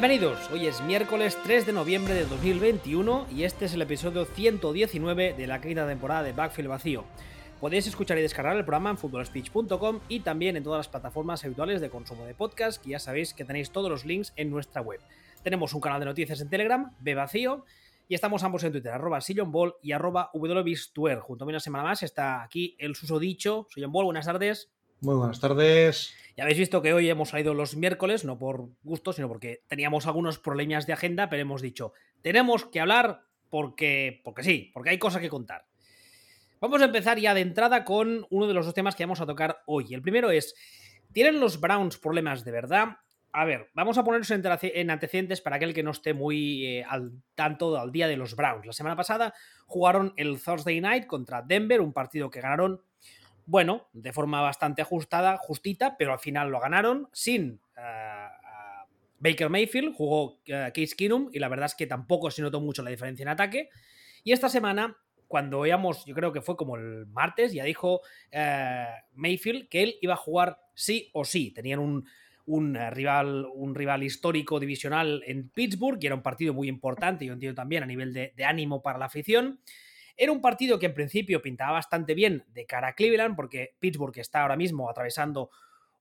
Bienvenidos, hoy es miércoles 3 de noviembre de 2021 y este es el episodio 119 de la quinta temporada de Backfield Vacío. Podéis escuchar y descargar el programa en footballspeech.com y también en todas las plataformas habituales de consumo de podcast, que ya sabéis que tenéis todos los links en nuestra web. Tenemos un canal de noticias en Telegram, Vacío, y estamos ambos en Twitter, arroba sillonball y arroba. Junto a mí una semana más está aquí el susodicho. Sillonball, buenas tardes. Muy buenas tardes. Ya habéis visto que hoy hemos salido los miércoles, no por gusto, sino porque teníamos algunos problemas de agenda, pero hemos dicho, tenemos que hablar porque, porque sí, porque hay cosas que contar. Vamos a empezar ya de entrada con uno de los dos temas que vamos a tocar hoy. El primero es, ¿tienen los Browns problemas de verdad? A ver, vamos a ponernos en antecedentes para aquel que no esté muy eh, al tanto al día de los Browns. La semana pasada jugaron el Thursday Night contra Denver, un partido que ganaron bueno, de forma bastante ajustada, justita, pero al final lo ganaron sin eh, Baker Mayfield, jugó uh, Case Keenum y la verdad es que tampoco se notó mucho la diferencia en ataque. Y esta semana, cuando veíamos, yo creo que fue como el martes, ya dijo eh, Mayfield que él iba a jugar sí o sí. Tenían un, rival, un rival histórico divisional en Pittsburgh y era un partido muy importante, yo entiendo también a nivel de ánimo para la afición. Era un partido que en principio pintaba bastante bien de cara a Cleveland, porque Pittsburgh está ahora mismo atravesando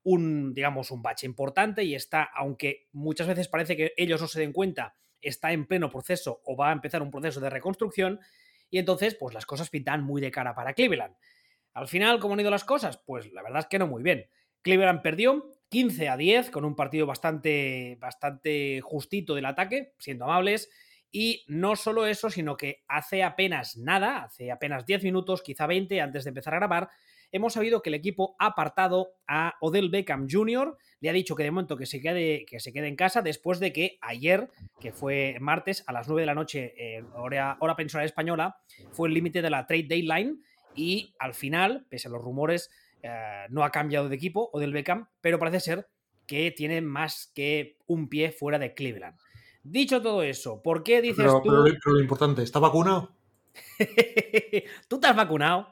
un, digamos, un bache importante y está, aunque muchas veces parece que ellos no se den cuenta, está en pleno proceso o va a empezar un proceso de reconstrucción y entonces, pues las cosas pintan muy de cara para Cleveland. Al final, ¿cómo han ido las cosas? Pues la verdad es que no muy bien. Cleveland perdió 15 a 10 con un partido bastante, bastante justito del ataque, siendo amables. Y no solo eso, sino que hace apenas nada, hace apenas 10 minutos, quizá 20, antes de empezar a grabar, hemos sabido que el equipo ha apartado a Odell Beckham Jr., le ha dicho que de momento que se quede, que se quede en casa después de que ayer, que fue martes a las 9 de la noche, hora, hora pensional española, fue el límite de la trade deadline y al final, pese a los rumores, eh, no ha cambiado de equipo Odell Beckham, pero parece ser que tiene más que un pie fuera de Cleveland. Dicho todo eso, ¿por qué dices pero, tú... Pero, lo importante, ¿está vacunado? ¿Tú te has vacunado?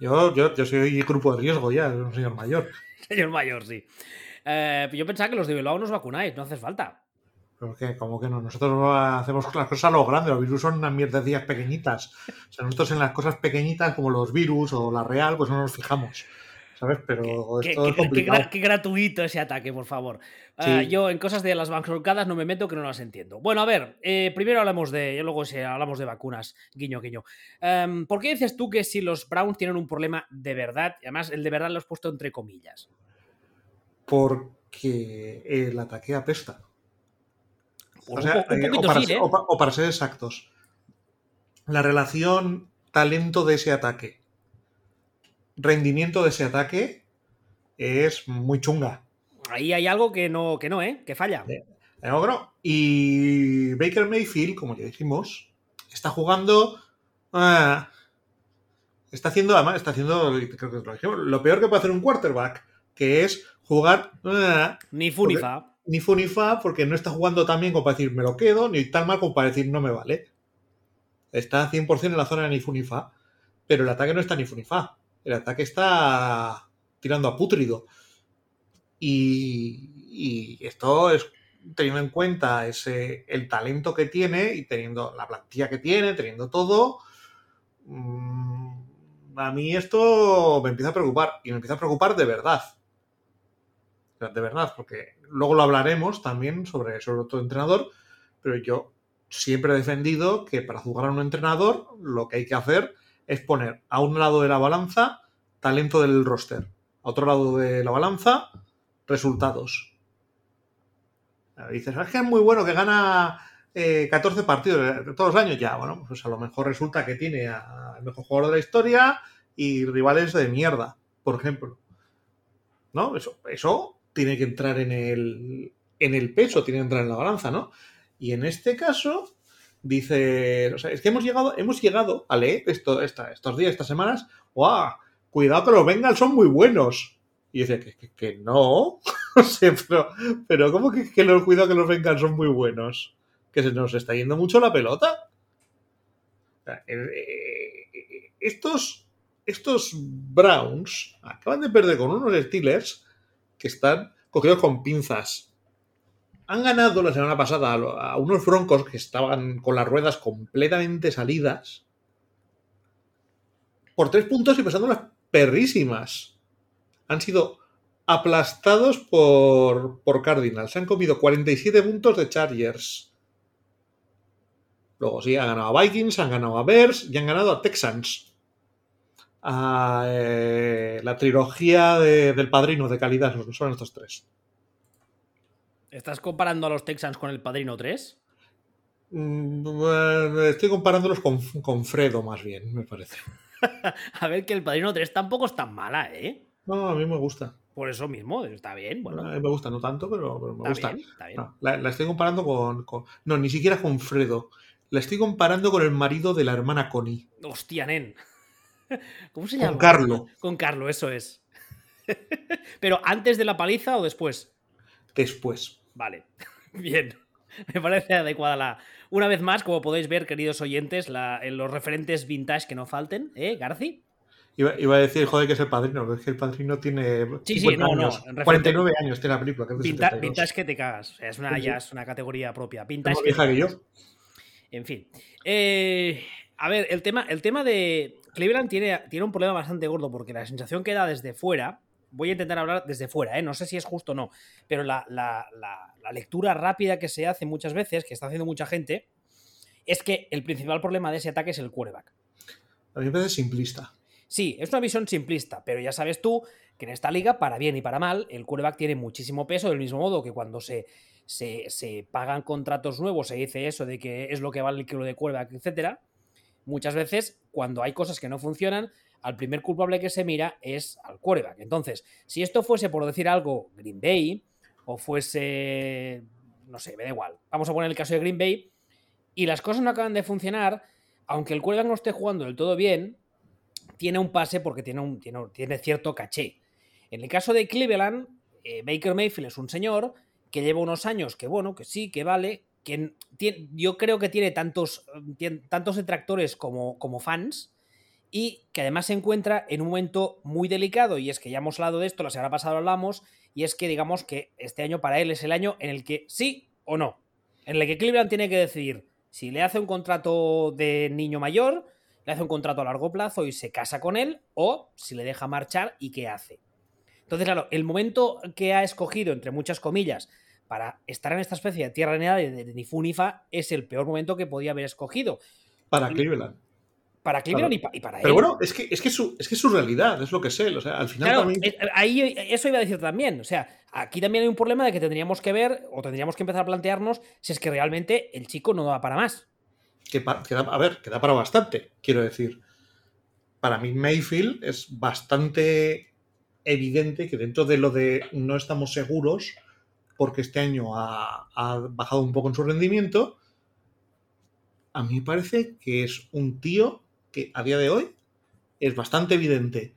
Yo, yo, yo soy grupo de riesgo ya, un señor mayor. señor mayor, sí. Eh, yo pensaba que los de Bilbao nos vacunáis, no hace falta. ¿Pero qué? ¿Cómo que no? Nosotros hacemos las cosas a lo grande, los virus son unas mierdecillas pequeñitas. O sea, nosotros en las cosas pequeñitas, como los virus o la real, pues no nos fijamos. ¿Sabes? Pero qué, esto qué, es complicado. Qué, qué, gratuito ese ataque, por favor. Sí. Uh, yo en cosas de las bancorcadas no me meto que no las entiendo. Bueno, a ver, eh, primero hablamos de, luego si hablamos de vacunas, guiño, guiño. Um, ¿Por qué dices tú que si los Browns tienen un problema de verdad, y además el de verdad lo has puesto entre comillas? Porque el ataque apesta. Pues o, sea, un, un o, para, sí, ¿eh? o, para, o para ser exactos, la relación talento de ese ataque rendimiento de ese ataque es muy chunga. Ahí hay algo que no, que no, ¿eh? Que falla. Eh, no. Y Baker Mayfield, como ya dijimos, está jugando. Ah, está haciendo, además, está haciendo creo que lo, dijimos, lo peor que puede hacer un quarterback, que es jugar. Ah, ni fu ni fa. Ni fu ni fa, porque no está jugando tan bien como para decir me lo quedo, ni tan mal como para decir no me vale. Está 100% en la zona de ni fu ni fa, pero el ataque no está ni fu ni fa el ataque está tirando a pútrido. Y, esto es teniendo en cuenta ese, el talento que tiene y teniendo la plantilla que tiene, teniendo todo. Mmm, a mí esto me empieza a preocupar y me empieza a preocupar de verdad. De verdad, porque luego lo hablaremos también sobre, sobre otro entrenador, pero yo siempre he defendido que para jugar a un entrenador lo que hay que hacer es poner a un lado de la balanza talento del roster, a otro lado de la balanza, resultados. Dices, es que es muy bueno que gana eh, 14 partidos de todos los años. Ya, bueno, pues a lo mejor resulta que tiene al mejor jugador de la historia y rivales de mierda, por ejemplo. ¿No? Eso, eso tiene que entrar en el, en el peso, tiene que entrar en la balanza, ¿no? Y en este caso, dice, o sea, es que hemos llegado, hemos llegado a leer esto, estos días, estas semanas, ¡guau! Cuidado que los Bengals son muy buenos. Y dice que, no. no sé, pero, pero ¿cómo que, que los cuidado que los Bengals son muy buenos? Que se nos está yendo mucho la pelota. Estos, estos Browns acaban de perder con unos Steelers que están cogidos con pinzas. Han ganado la semana pasada a unos broncos que estaban con las ruedas completamente salidas por tres puntos y pasándolas perrísimas. Han sido aplastados por, por Cardinals. Se han comido 47 puntos de Chargers. Luego sí, han ganado a Vikings, han ganado a Bears y han ganado a Texans. A, eh, la trilogía del padrino de calidad son estos tres. ¿Estás comparando a los Texans con el padrino 3? Mm, estoy comparándolos con, con Fredo, más bien, me parece. a ver, que el padrino 3 tampoco es tan mala, ¿eh? No, a mí me gusta. Por eso mismo, está bien. Bueno. A mí me gusta, no tanto, pero, me gusta. la, estoy comparando con, No, ni siquiera con Fredo. La estoy comparando con el marido de la hermana Connie. Hostia, nen. ¿Cómo se llama? Con Carlo. Con Carlo, eso es. ¿Pero antes de la paliza o después? Después. Vale. Bien. Me parece adecuada la. Una vez más, como podéis ver, queridos oyentes, la, los referentes vintage que no falten, ¿eh, Garci? Iba, a decir, joder, que es el padrino, pero es que el padrino tiene sí, sí, no, años, 49 años tiene la película. Que vintage, que te cagas. es una, ya es una categoría propia. Vintage. Es que, que yo. En fin. Eh, a ver, el tema, el tema de Cleveland tiene, tiene un problema bastante gordo porque la sensación que da desde fuera, voy a intentar hablar desde fuera, ¿eh? no sé si es justo o no, pero la, la, la, lectura rápida que se hace muchas veces, que está haciendo mucha gente, es que el principal problema de ese ataque es el quarterback. A mí me parece simplista. Sí, es una visión simplista, pero ya sabes tú que en esta liga, para bien y para mal, el quarterback tiene muchísimo peso, del mismo modo que cuando se, se, pagan contratos nuevos, se dice eso de que es lo que vale el kilo de quarterback, etc. Muchas veces, cuando hay cosas que no funcionan, al primer culpable que se mira es al quarterback. Entonces, si esto fuese, por decir algo, Green Bay, o fuese, no sé, me da igual, vamos a poner el caso de Green Bay, y las cosas no acaban de funcionar, aunque el quarterback no esté jugando del todo bien, tiene un pase porque tiene, un, tiene, cierto caché. En el caso de Cleveland, eh, Baker Mayfield es un señor que lleva unos años que, bueno, que sí, que vale, que yo creo que tiene tantos, tantos detractores como, como fans y que además se encuentra en un momento muy delicado y es que ya hemos hablado de esto, la semana pasada hablamos y es que digamos que este año para él es el año en el que sí o no, en el que Cleveland tiene que decidir si le hace un contrato de niño mayor le hace un contrato a largo plazo y se casa con él, o si le deja marchar y qué hace. Entonces, claro, el momento que ha escogido, entre muchas comillas, para estar en esta especie de tierra de, de, ni Funifa es el peor momento que podía haber escogido. Para Cleveland. Para Cleveland y, para él. Pero bueno, es que, es, que su, es que su realidad, es lo que sé. O sea, al final ahí, eso iba a decir también. O sea, aquí también hay un problema de que tendríamos que ver, o tendríamos que empezar a plantearnos si es que realmente el chico no va para más que, da, a ver, que da para bastante, quiero decir. Para mí Mayfield es bastante evidente que dentro de lo de no estamos seguros, porque este año ha, bajado un poco en su rendimiento, a mí me parece que es un tío que a día de hoy es bastante evidente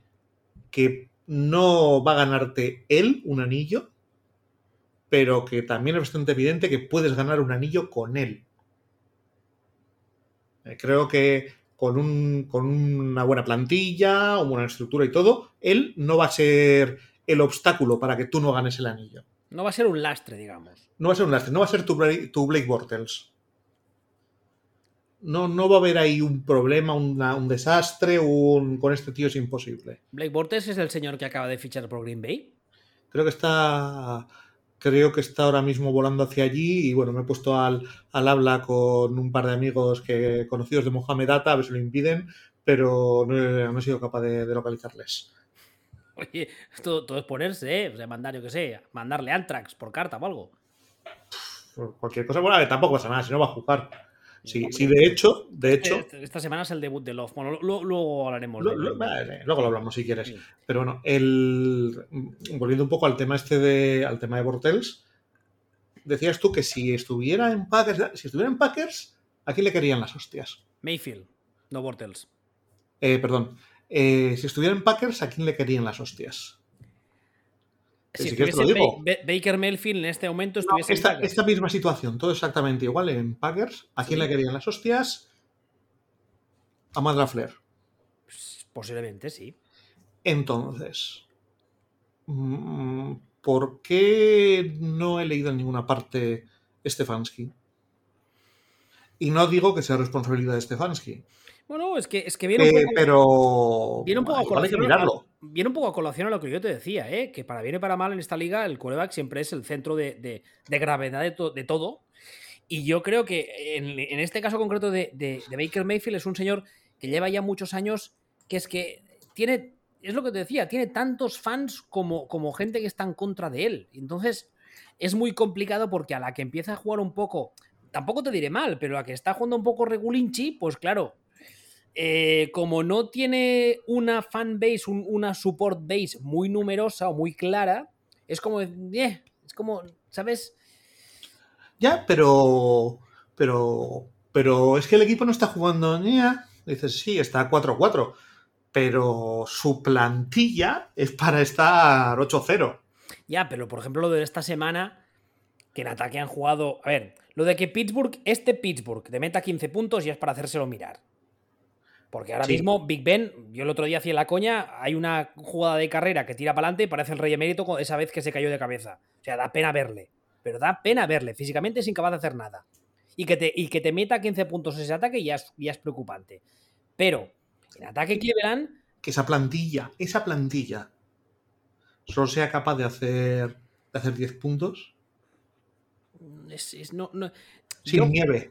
que no va a ganarte él un anillo, pero que también es bastante evidente que puedes ganar un anillo con él. Eh, creo que con, una buena plantilla, una buena estructura y todo, él no va a ser el obstáculo para que tú no ganes el anillo. No va a ser un lastre, digamos. No va a ser un lastre, no va a ser tu, Blake Bortles. No, no va a haber ahí un problema, un desastre, un, con este tío es imposible. ¿Blake Bortles es el señor que acaba de fichar por Green Bay? Creo que está creo que está ahora mismo volando hacia allí y bueno, me he puesto al, habla con un par de amigos que conocidos de Mohamed Atta, a ver si lo impiden, pero no he, sido capaz de, localizarles. Oye, todo, todo, es ponerse, ¿eh? O sea, mandar, yo qué sé, mandarle Antrax por carta o algo. cualquier cosa, bueno, tampoco pasa nada, si no va a jugar. Sí, sí, de hecho, de hecho. Este, esta semana es el debut de Love. Bueno, luego hablaremos. luego lo hablamos si quieres. Pero bueno, el, volviendo un poco al tema este de. al tema de Bortels. Decías tú que si estuviera en Packers. Si estuviera en Packers, ¿a quién le querían las hostias? Mayfield, no Bortels. Eh, perdón. Eh, si estuviera en Packers, ¿a quién le querían las hostias? Si, Baker Mayfield en este momento estuviese esta, esta, misma situación, todo exactamente igual en Packers. ¿A quién le querían las hostias? A Madra Flair. Pues, posiblemente, sí. Entonces, mm, ¿por qué no he leído en ninguna parte Stefanski? Y no digo que sea responsabilidad de Stefanski. Bueno, es que, es que viene un Eh, poco. pero Viene un, poco a igual hay que colación, a- mirarlo. Viene un poco a colación a lo que yo te decía, ¿eh? que para bien y para mal en esta liga el quarterback siempre es el centro de, de- gravedad de, to- de todo. Y yo creo que en, en este caso concreto de Baker Mayfield es un señor que lleva ya muchos años, que es que tiene, es lo que te decía, tiene tantos fans como, como gente que está en contra de él. Entonces es muy complicado porque a la que empieza a jugar un poco, tampoco te diré mal, pero a la que está jugando un poco regulinchi, pues claro, eh, como no tiene una fan base, un- una support base muy numerosa o muy clara, es como, eh, es como, ¿sabes? Ya, pero. Pero. Pero es que el equipo no está jugando. ya. Dices, sí, está 4-4. Pero su plantilla es para estar 8-0. Ya, pero por ejemplo lo de esta semana, que en ataque han jugado, a ver, lo de que Pittsburgh, este Pittsburgh, te meta 15 puntos y es para hacérselo mirar. Porque ahora Sí. mismo Big Ben, yo el otro día hacía la coña, hay una jugada de carrera que tira para adelante y parece el rey emérito con esa vez que se cayó de cabeza. O sea, da pena verle. Pero da pena verle. Físicamente es incapaz de hacer nada. Y que te, y que te meta 15 puntos ese ataque ya es, ya es preocupante. Pero en ataque Cleveland, Que esa plantilla, esa plantilla, solo sea capaz de hacer, de hacer 10 puntos es, es- no, no- sin yo- nieve.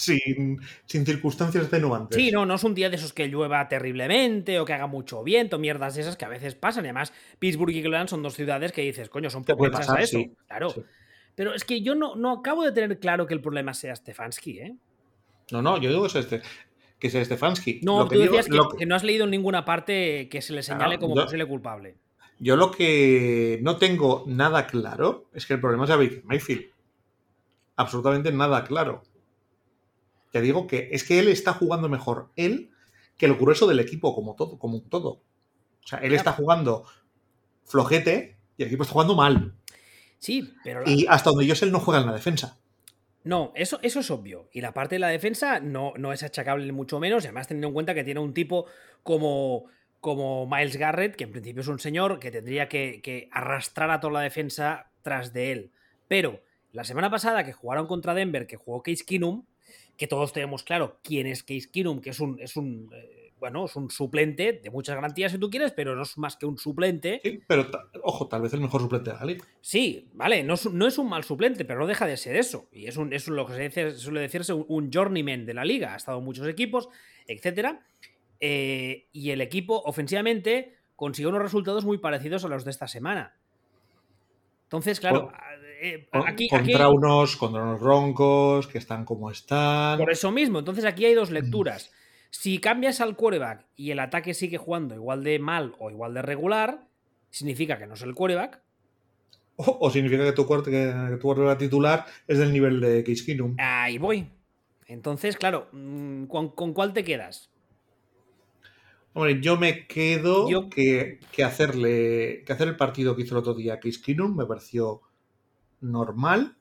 Sin, sin circunstancias atenuantes. Sí, no, no es un día de esos que llueva terriblemente o que haga mucho viento, mierdas de esas que a veces pasan. Y además, Pittsburgh y Cleveland son dos ciudades que dices, coño, son propensas a eso. sí. Claro. Sí. Pero es que yo no, no acabo de tener claro que el problema sea Stefanski, ¿eh? No, no, yo digo que es este. Que es Stefanski. No, Lo que tú digo- decías que, lo que- que no has leído en ninguna parte que se le señale Claro, como yo- posible culpable. Yo lo que no tengo nada claro es que el problema sea Baker Mayfield. Absolutamente nada claro. Te digo que es que él está jugando mejor él que el grueso del equipo, como todo, como un todo. O sea, él está jugando flojete y el equipo está jugando mal. Sí, pero la- Y hasta donde yo sé, él no juega en la defensa. No, eso, eso es obvio. Y la parte de la defensa no, no es achacable mucho menos. Y además teniendo en cuenta que tiene un tipo como, como Miles Garrett, que en principio es un señor que tendría que, que arrastrar a toda la defensa tras de él. Pero la semana pasada que jugaron contra Denver, que jugó Case Keenum, que todos tenemos claro quién es Case Keenum, que es un, es un eh, bueno, es un suplente de muchas garantías si tú quieres, pero no es más que un suplente. Sí, pero ojo, tal vez el mejor suplente de la liga. Sí, vale, no es, no es un mal suplente, pero no deja de ser eso. Y es, un, es lo que se dice- suele decirse un, un journeyman de la liga. Ha estado en muchos equipos, etcétera. Eh, y el equipo, ofensivamente, consiguió unos resultados muy parecidos a los de esta semana. Entonces, claro, eh, aquí, contra, aquí- unos, contra unos roncos que están como están. por eso mismo, entonces aquí hay Mm. dos lecturas. Si cambias al quarterback y el ataque sigue jugando igual de mal o igual de regular, significa que no es el quarterback. O, o significa que tu, que, tu quarterback titular es del nivel de Case Keenum. Ahí voy. Entonces, claro, mm, ¿con, con cuál te quedas? Hombre, yo me quedo Yo- que, que hacerle que hacer el partido que hizo el otro día Keenum me pareció normal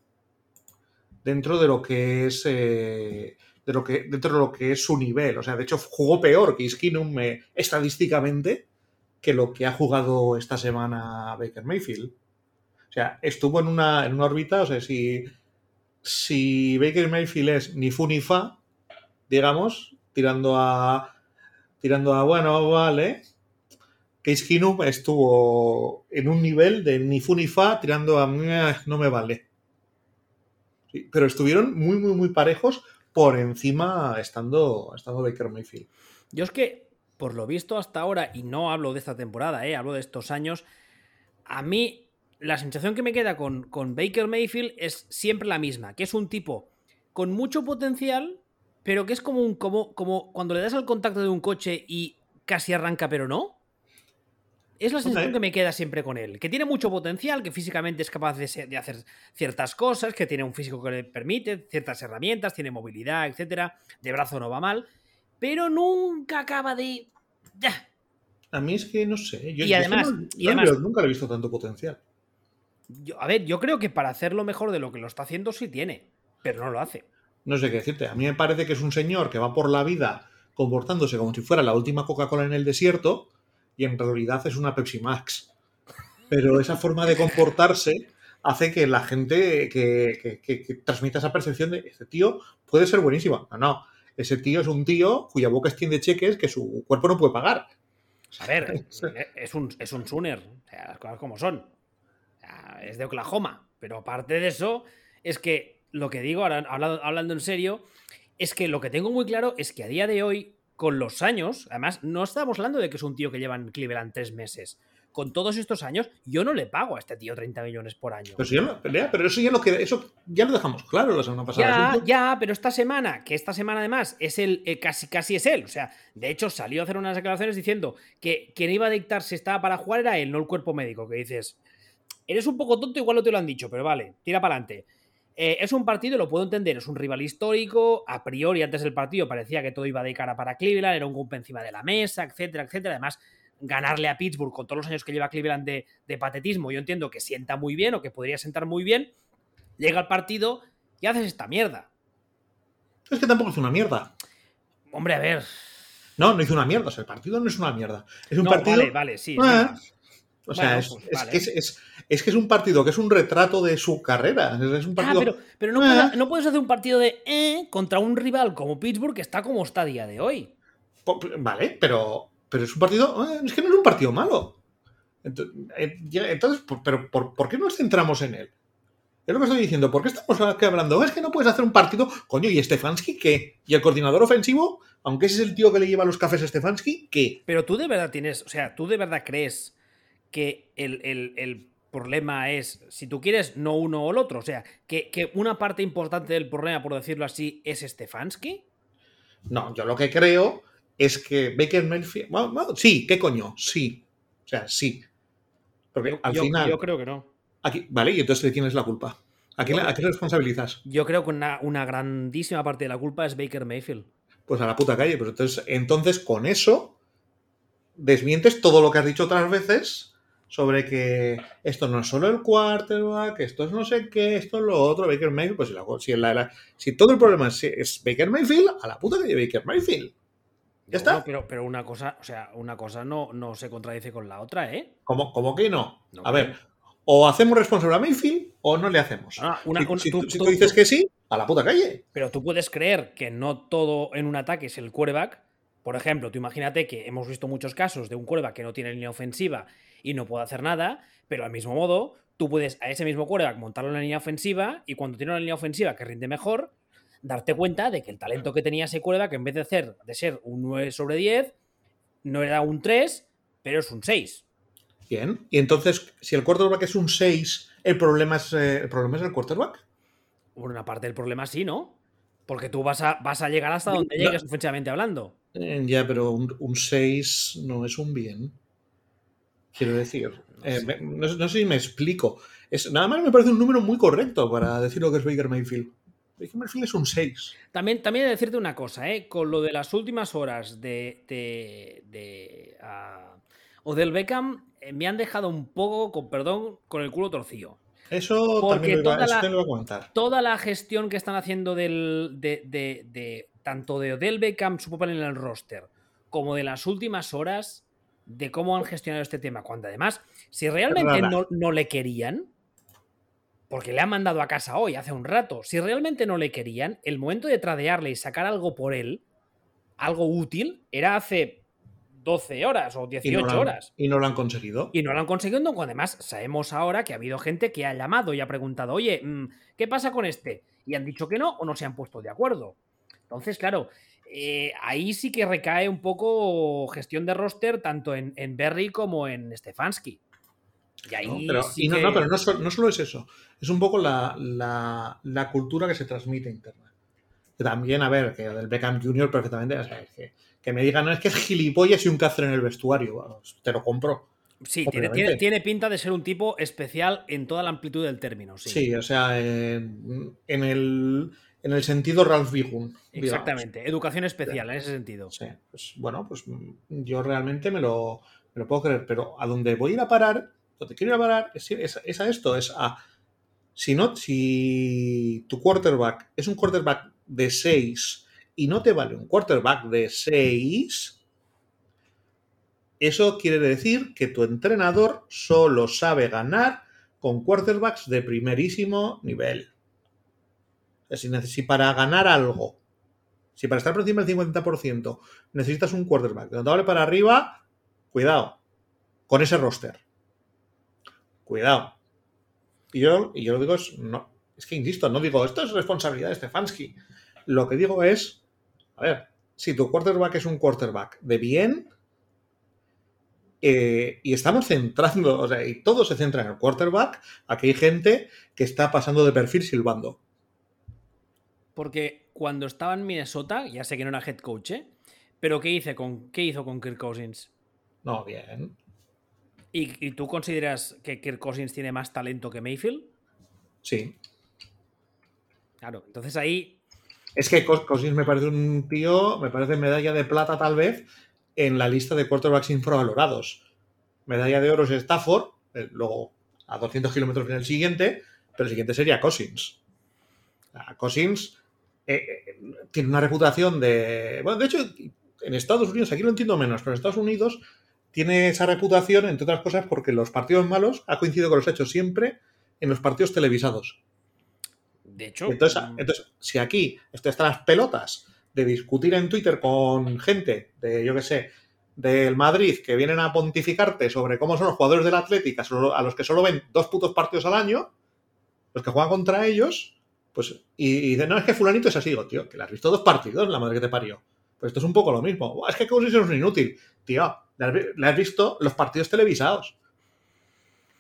dentro de lo que es eh, de lo que dentro de lo que es su nivel. O sea, de hecho jugó peor Case Keenum eh, estadísticamente que lo que ha jugado esta semana Baker Mayfield. O sea, estuvo en una, en una órbita, o sea, si, si Baker Mayfield es ni fu ni fa, digamos, tirando a tirando a bueno, vale. Case estuvo en un nivel de ni fu ni fa, tirando a "Meh, no me vale. Pero estuvieron muy, muy, muy parejos por encima estando, estando Baker Mayfield. Yo es que, por lo visto hasta ahora, y no hablo de esta temporada, eh, hablo de estos años, a mí la sensación que me queda con, con Baker Mayfield es siempre la misma, que es un tipo con mucho potencial, pero que es como un como, como cuando le das al contacto de un coche y casi arranca, pero no. Es la sensación que me queda siempre con él. Que tiene mucho potencial, que físicamente es capaz de, ser- de hacer ciertas cosas, que tiene un físico que le permite, ciertas herramientas, tiene movilidad, etcétera. De brazo no va mal, pero nunca acaba de. Ya. A mí es que no sé. Yo, Y además- no- y nunca le he visto tanto potencial. Yo- a ver, yo creo que para hacerlo mejor de lo que lo está haciendo sí tiene, pero no lo hace. No sé qué decirte. A mí me parece que es un señor que va por la vida comportándose como si fuera la última Coca-Cola en el desierto y en realidad es una Pepsi Max. pero esa forma de comportarse hace que la gente que, que, transmita esa percepción de este tío puede ser buenísimo. No, no. Ese tío es un tío cuya boca extiende cheques que su cuerpo no puede pagar. A ver, es un, es un Sooner. O sea, las cosas como son. es de Oklahoma. Pero aparte de eso, es que lo que digo, ahora hablando, hablando en serio, es que lo que tengo muy claro es que a día de hoy, con los años, además, no estamos hablando de que es un tío que lleva en Cleveland tres meses con todos estos años, yo no le pago a este tío 30 millones por año. Pero, eso ya lo que eso ya lo dejamos claro la semana pasada. Ya, ya, pero esta semana, que esta semana además es el, casi casi es él. O sea, de hecho salió a hacer unas declaraciones diciendo que quien iba a dictar si estaba para jugar era él, no el cuerpo médico. Que dices, eres un poco tonto, igual no te lo han dicho, pero vale, tira para adelante. Eh, es un partido, lo puedo entender, es un rival histórico. A priori, antes del partido parecía que todo iba de cara para Cleveland, era un golpe encima de la mesa, etcétera, etcétera. Además, ganarle a Pittsburgh con todos los años que lleva Cleveland de, patetismo, yo entiendo que sienta muy bien o que podría sentar muy bien, llega al partido y haces esta mierda. Es que tampoco es una mierda. Hombre, a ver. No, no hizo una mierda. O sea, el partido no es una mierda. Es un partido. Vale, vale, sí. O sea, es, que es, que es, un partido que es un retrato de su carrera. Es, un ah, pero, no, puedes, ah. no, puedes, hacer un partido de eh, contra un rival como Pittsburgh que está como está a día de hoy. Vale, pero pero es un partido. Eh, es que no es un partido malo. Eh, entonces, pero por, qué nos centramos en él? Es lo que estoy diciendo. ¿Por qué estamos aquí hablando? Es que no puedes hacer un partido. Coño, ¿y Stefanski qué? ¿Y el coordinador ofensivo? Aunque ese es el tío que le lleva los cafés a Stefanski, ¿qué? Pero tú de verdad tienes. O sea, tú de verdad crees que el, problema es, si tú quieres, no uno o el otro. O sea, que, que, una parte importante del problema, por decirlo así, es Stefanski. No, yo lo que creo es que Baker Mayfield. sí, ¿qué coño? Sí. O sea, sí. Porque al final. Yo creo que no. Aquí, vale, y entonces quién es la culpa? ¿A quién, ¿a responsabilizas? Yo creo que una, una, grandísima parte de la culpa es Baker Mayfield. Pues a la puta calle. Pues entonces, entonces con eso desmientes todo lo que has dicho otras veces sobre que esto no es solo el quarterback, esto es no sé qué, esto es lo otro, Baker Mayfield, pues si, si, si todo el problema es, es, Baker Mayfield, a la puta calle Baker Mayfield. ¿Ya está? pero, pero una cosa, o sea, una cosa no, no se contradice con la otra, ¿eh? ¿Cómo, cómo que no? a ver, o hacemos responsable a Mayfield o no le hacemos. Ah, si, tú, dices que sí, a la puta calle. Pero tú puedes creer que no todo en un ataque es el quarterback. Por ejemplo, tú imagínate que hemos visto muchos casos de un quarterback que no tiene línea ofensiva y no puede hacer nada, pero al mismo modo, tú puedes a ese mismo quarterback montarlo en la línea ofensiva y cuando tiene una línea ofensiva que rinde mejor, darte cuenta de que el talento que tenía ese que en vez de, hacer, de ser un 9 sobre 10, no era un 3, pero es un 6. Bien. Y entonces, si el quarterback es un 6, ¿el problema es, eh, ¿el, problema es el quarterback? Por una parte del problema sí, ¿no? Porque tú vas a, vas a llegar hasta donde llegues ofensivamente hablando. Eh, ya, pero un, 6 no es un bien. Quiero decir. Eh, no, sé si me explico. Es, nada más me parece un número muy correcto para decir lo que es Baker Mayfield. Baker es un 6. También, también he de decirte una cosa, ¿eh? con lo de las últimas horas de, de, de Odell Beckham, eh, me han dejado un poco, con perdón, con el culo torcido. Eso también lo, iba, a comentar. Toda la gestión que están haciendo del, de, tanto de Odell Beckham, su papel en el roster, como de las últimas horas, de cómo han gestionado este tema. Cuando además, si realmente no, no le querían, porque le han mandado a casa hoy, hace un rato. Si realmente no le querían, el momento de tradearle y sacar algo por él, algo útil, era hace 12 horas o 18 horas. Y no lo han conseguido. Y no lo han conseguido, cuando además sabemos ahora que ha habido gente que ha llamado y ha preguntado, oye, mm, ¿qué pasa con este? Y han dicho que no o no se han puesto de acuerdo. Entonces, claro, eh, ahí sí que recae un poco gestión de roster tanto en, en Berry como en Stefanski. Y ahí no, pero, no, pero no, solo es eso, es un poco la, cultura que se transmite interna. también, a ver, que del Beckham Junior perfectamente, que, me digan, no es que es gilipollas y un cáncer en el vestuario, te lo compro. Sí, tiene, pinta de ser un tipo especial en toda la amplitud del término. Sí, o sea, en, el, en el sentido Ralph Bigun. Exactamente, educación especial en ese sentido. Sí, pues bueno, pues yo realmente me lo, me lo puedo creer, pero a donde voy a ir a parar que quiero parar es, es, a esto, es a si no, si tu quarterback es un quarterback de 6 y no te vale un quarterback de 6, Eso quiere decir que tu entrenador solo sabe ganar con quarterbacks de primerísimo nivel. Si, para ganar algo, si para estar por encima del 50% necesitas un quarterback notable para arriba, cuidado con ese roster. Cuidado. Y yo, y yo lo digo, es que insisto, no digo, esto es responsabilidad de Stefanski. Lo que digo es, a ver, si tu quarterback es un quarterback de bien, eh, y estamos centrando, o sea, y todo se centra en el quarterback, aquí hay gente que está pasando de perfil silbando. Porque cuando estaba en Minnesota, ya sé que no era head coach, ¿eh? Pero ¿qué, hice con, ¿qué hizo con Kirk Cousins? No, bien. ¿Y, ¿Y, tú consideras que Kirk Cousins tiene más talento que Mayfield? Sí. Claro, entonces ahí. Es que Cousins me parece un tío, me parece medalla de plata tal vez, en la lista de quarterbacks infravalorados. Medalla de oro es Stafford, eh, luego a 200 kilómetros en el siguiente, pero el siguiente sería Cousins. Cousins eh, eh, tiene una reputación de. Bueno, de hecho, en Estados Unidos, aquí lo entiendo menos, pero en Estados Unidos tiene esa reputación, entre otras cosas, porque los partidos malos ha coincidido con los hechos siempre en los partidos televisados. De hecho. Entonces, mm, entonces si aquí esto están las pelotas de discutir en Twitter con gente de, yo qué sé, del Madrid que vienen a pontificarte sobre cómo son los jugadores del Atlético a los que solo ven dos putos partidos al año, los que juegan contra ellos, pues, y, y dicen, no, es que fulanito es así, digo, tío, que le has visto dos partidos, la madre que te parió. Pues esto es un poco lo mismo. Es que Cousins es un inútil. Tío, le has, visto los partidos televisados.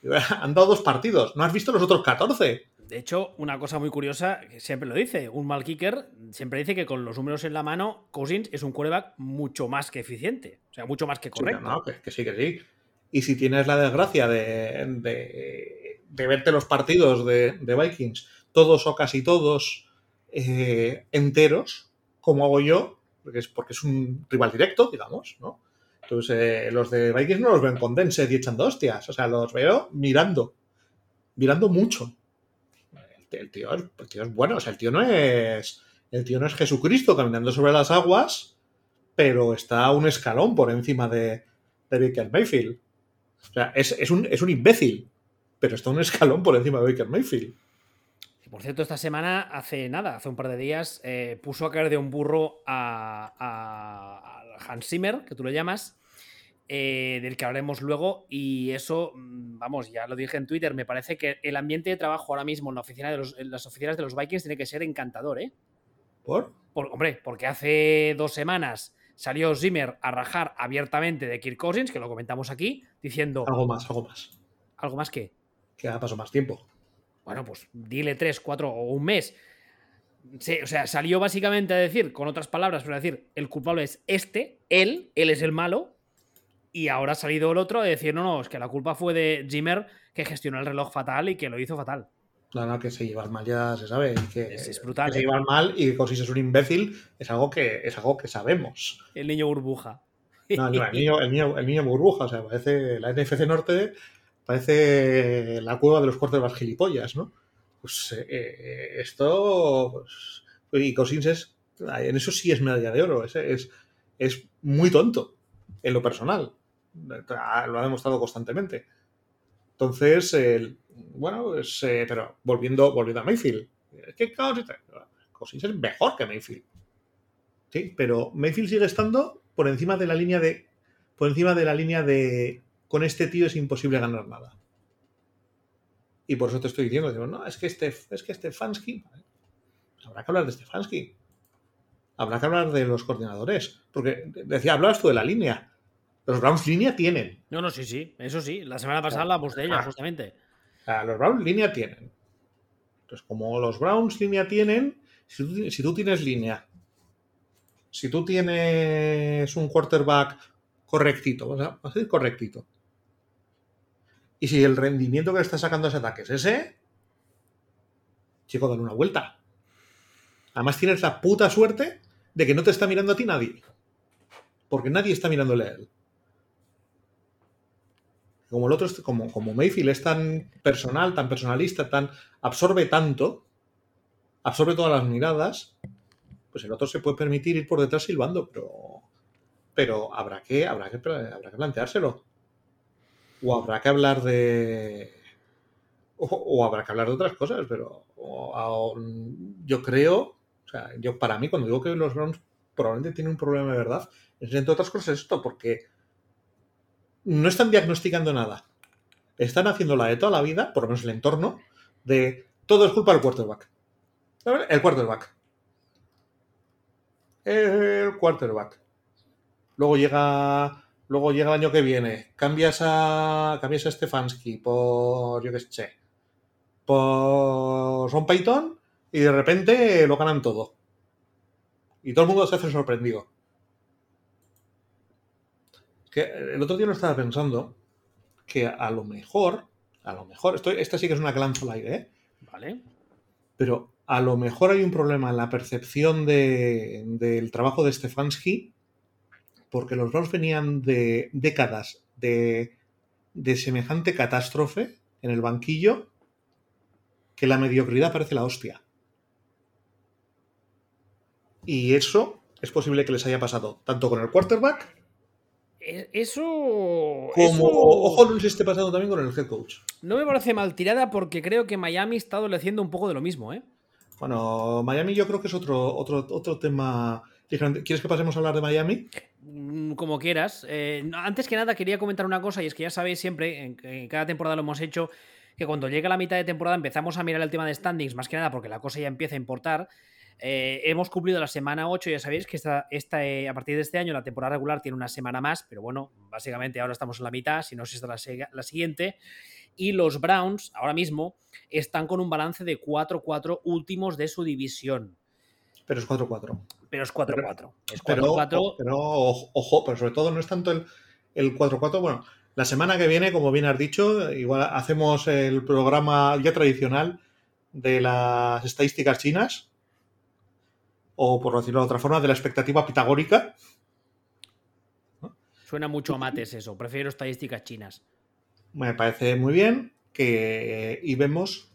Han dado dos partidos, no has visto los otros 14. De hecho, una cosa muy curiosa, que siempre lo dice, un mal kicker siempre dice que con los números en la mano, Cousins es un quarterback mucho más que eficiente, o sea, mucho más que correcto. Sí, no, que, que, sí, que sí. Y si tienes la desgracia de, de, de verte los partidos de, de, Vikings, todos o casi todos eh, enteros, como hago yo, porque es, porque es un rival directo, digamos, ¿no? Entonces, eh, los de Vikings no los ven con dense y echando hostias, o sea, los veo mirando, mirando mucho el tío, el tío es bueno, o sea, el tío no es. El tío no es Jesucristo caminando sobre las aguas, pero está un escalón por encima de, de Baker Mayfield. O sea, es, es, un, es un imbécil, pero está un escalón por encima de Baker Mayfield. Por cierto, esta semana, hace nada, hace un par de días, eh, puso a caer de un burro a, a, a Hans Zimmer, que tú lo llamas, eh, del que hablaremos luego. Y eso, mm, vamos, ya lo dije en Twitter, me parece que el ambiente de trabajo ahora mismo en, la oficina de los, en las oficinas de los Vikings tiene que ser encantador, ¿eh? ¿Por? Por, hombre, porque hace dos semanas salió Zimmer a rajar abiertamente de Kirk Cousins, que lo comentamos aquí, diciendo... Algo más, algo más. ¿Algo más qué? Que ha pasado más tiempo. Bueno, pues dile tres, cuatro o un mes. Sí, o sea, salió básicamente a decir, con otras palabras, pero a decir, el culpable es este, él, él es el malo, y ahora ha salido el otro a decir, no, no, es que la culpa fue de Zimmer que gestionó el reloj fatal y que lo hizo fatal. No, no, que se lleva mal ya se sabe. Que, es, es brutal. Que se lleva mal y que Cosis es un imbécil es algo que, es algo que sabemos. El niño burbuja. No, no el, niño, el, niño, el niño burbuja, o sea, parece la NFC Norte, parece la cueva de los quarterbacks gilipollas, ¿no? Pues eh, esto. Pues, y Cosins es. En eso sí es medalla de oro. Es, es, es muy tonto, en lo personal lo ha demostrado constantemente. Entonces, eh, bueno, es, eh, pero volviendo, volviendo a Mayfield, ¿qué Cousins es mejor que Mayfield. Sí, pero Mayfield sigue estando por encima de la línea de. Por encima de la línea de. Con este tío es imposible ganar nada. Y por eso te estoy diciendo, digo, no, es que este, es que Stefanski. Habrá que hablar de Stefanski. Habrá que hablar de los coordinadores. Porque decía, hablabas tú de la línea. Los Browns línea tienen. No, no, sí, sí, eso sí. La semana pasada hablamos de ella, justamente. O los Browns línea tienen. Entonces, como los Browns línea tienen, si tú, si tú tienes línea, si tú tienes un quarterback correctito, vas a, decir correctito, y si el rendimiento que le está sacando ese ataque es ese, chico, dale una vuelta. Además tienes la puta suerte de que no te está mirando a ti nadie. Porque nadie está mirándole a él como el otro, como, como Mayfield es tan personal, tan personalista, tan absorbe tanto, absorbe todas las miradas, pues el otro se puede permitir ir por detrás silbando, pero, pero habrá que, habrá que, habrá que planteárselo. O habrá que hablar de. O, habrá que hablar de otras cosas, pero yo creo, o sea, yo para mí, cuando digo que los Browns probablemente tienen un problema de verdad, es entre otras cosas esto, porque no están diagnosticando nada. Están haciendo la de toda la vida, por lo menos el entorno, de todo es culpa del quarterback. El quarterback. El quarterback. Luego llega. Luego llega el año que viene. Cambias a. Cambias a Stefanski por. yo qué sé. Por Son Python. Y de repente lo ganan todo. Y todo el mundo se hace sorprendido. Que el otro día lo estaba pensando. Que a lo mejor. A lo mejor. Esto, esta sí que es una al aire, ¿eh? Vale. Pero a lo mejor hay un problema en la percepción del trabajo de Stefanski, porque los Browns venían de décadas de, semejante catástrofe en el banquillo que la mediocridad parece la hostia. Y eso es posible que les haya pasado tanto con el quarterback. E, eso. Como, ojo, no les esté pasando también con el head coach. No me parece mal tirada porque creo que Miami está adoleciendo un poco de lo mismo, ¿eh? Bueno, Miami yo creo que es otro, otro, otro tema ¿Quieres que pasemos a hablar de Miami? Mm, como quieras. Eh, antes que nada, quería comentar una cosa, y es que ya sabéis siempre, en, cada temporada lo hemos hecho, que cuando llega la mitad de temporada empezamos a mirar el tema de standings, más que nada porque la cosa ya empieza a importar. Eh, hemos cumplido la semana 8, ya sabéis que esta, esta eh, a partir de este año la temporada regular tiene una semana más, pero bueno, básicamente ahora estamos en la mitad, si no es esta la, la siguiente y los Browns ahora mismo están con un balance de 4-4 últimos de su división. Pero es 4-4. Pero es 4-4. Es 4-4. Pero, ojo, pero sobre todo no es tanto el 4-4. bueno, la semana que viene, como bien has dicho, igual hacemos el programa ya tradicional de las estadísticas chinas. O por decirlo de otra forma, de la expectativa pitagórica. Suena mucho a mates eso. Prefiero estadísticas chinas me parece muy bien que y vemos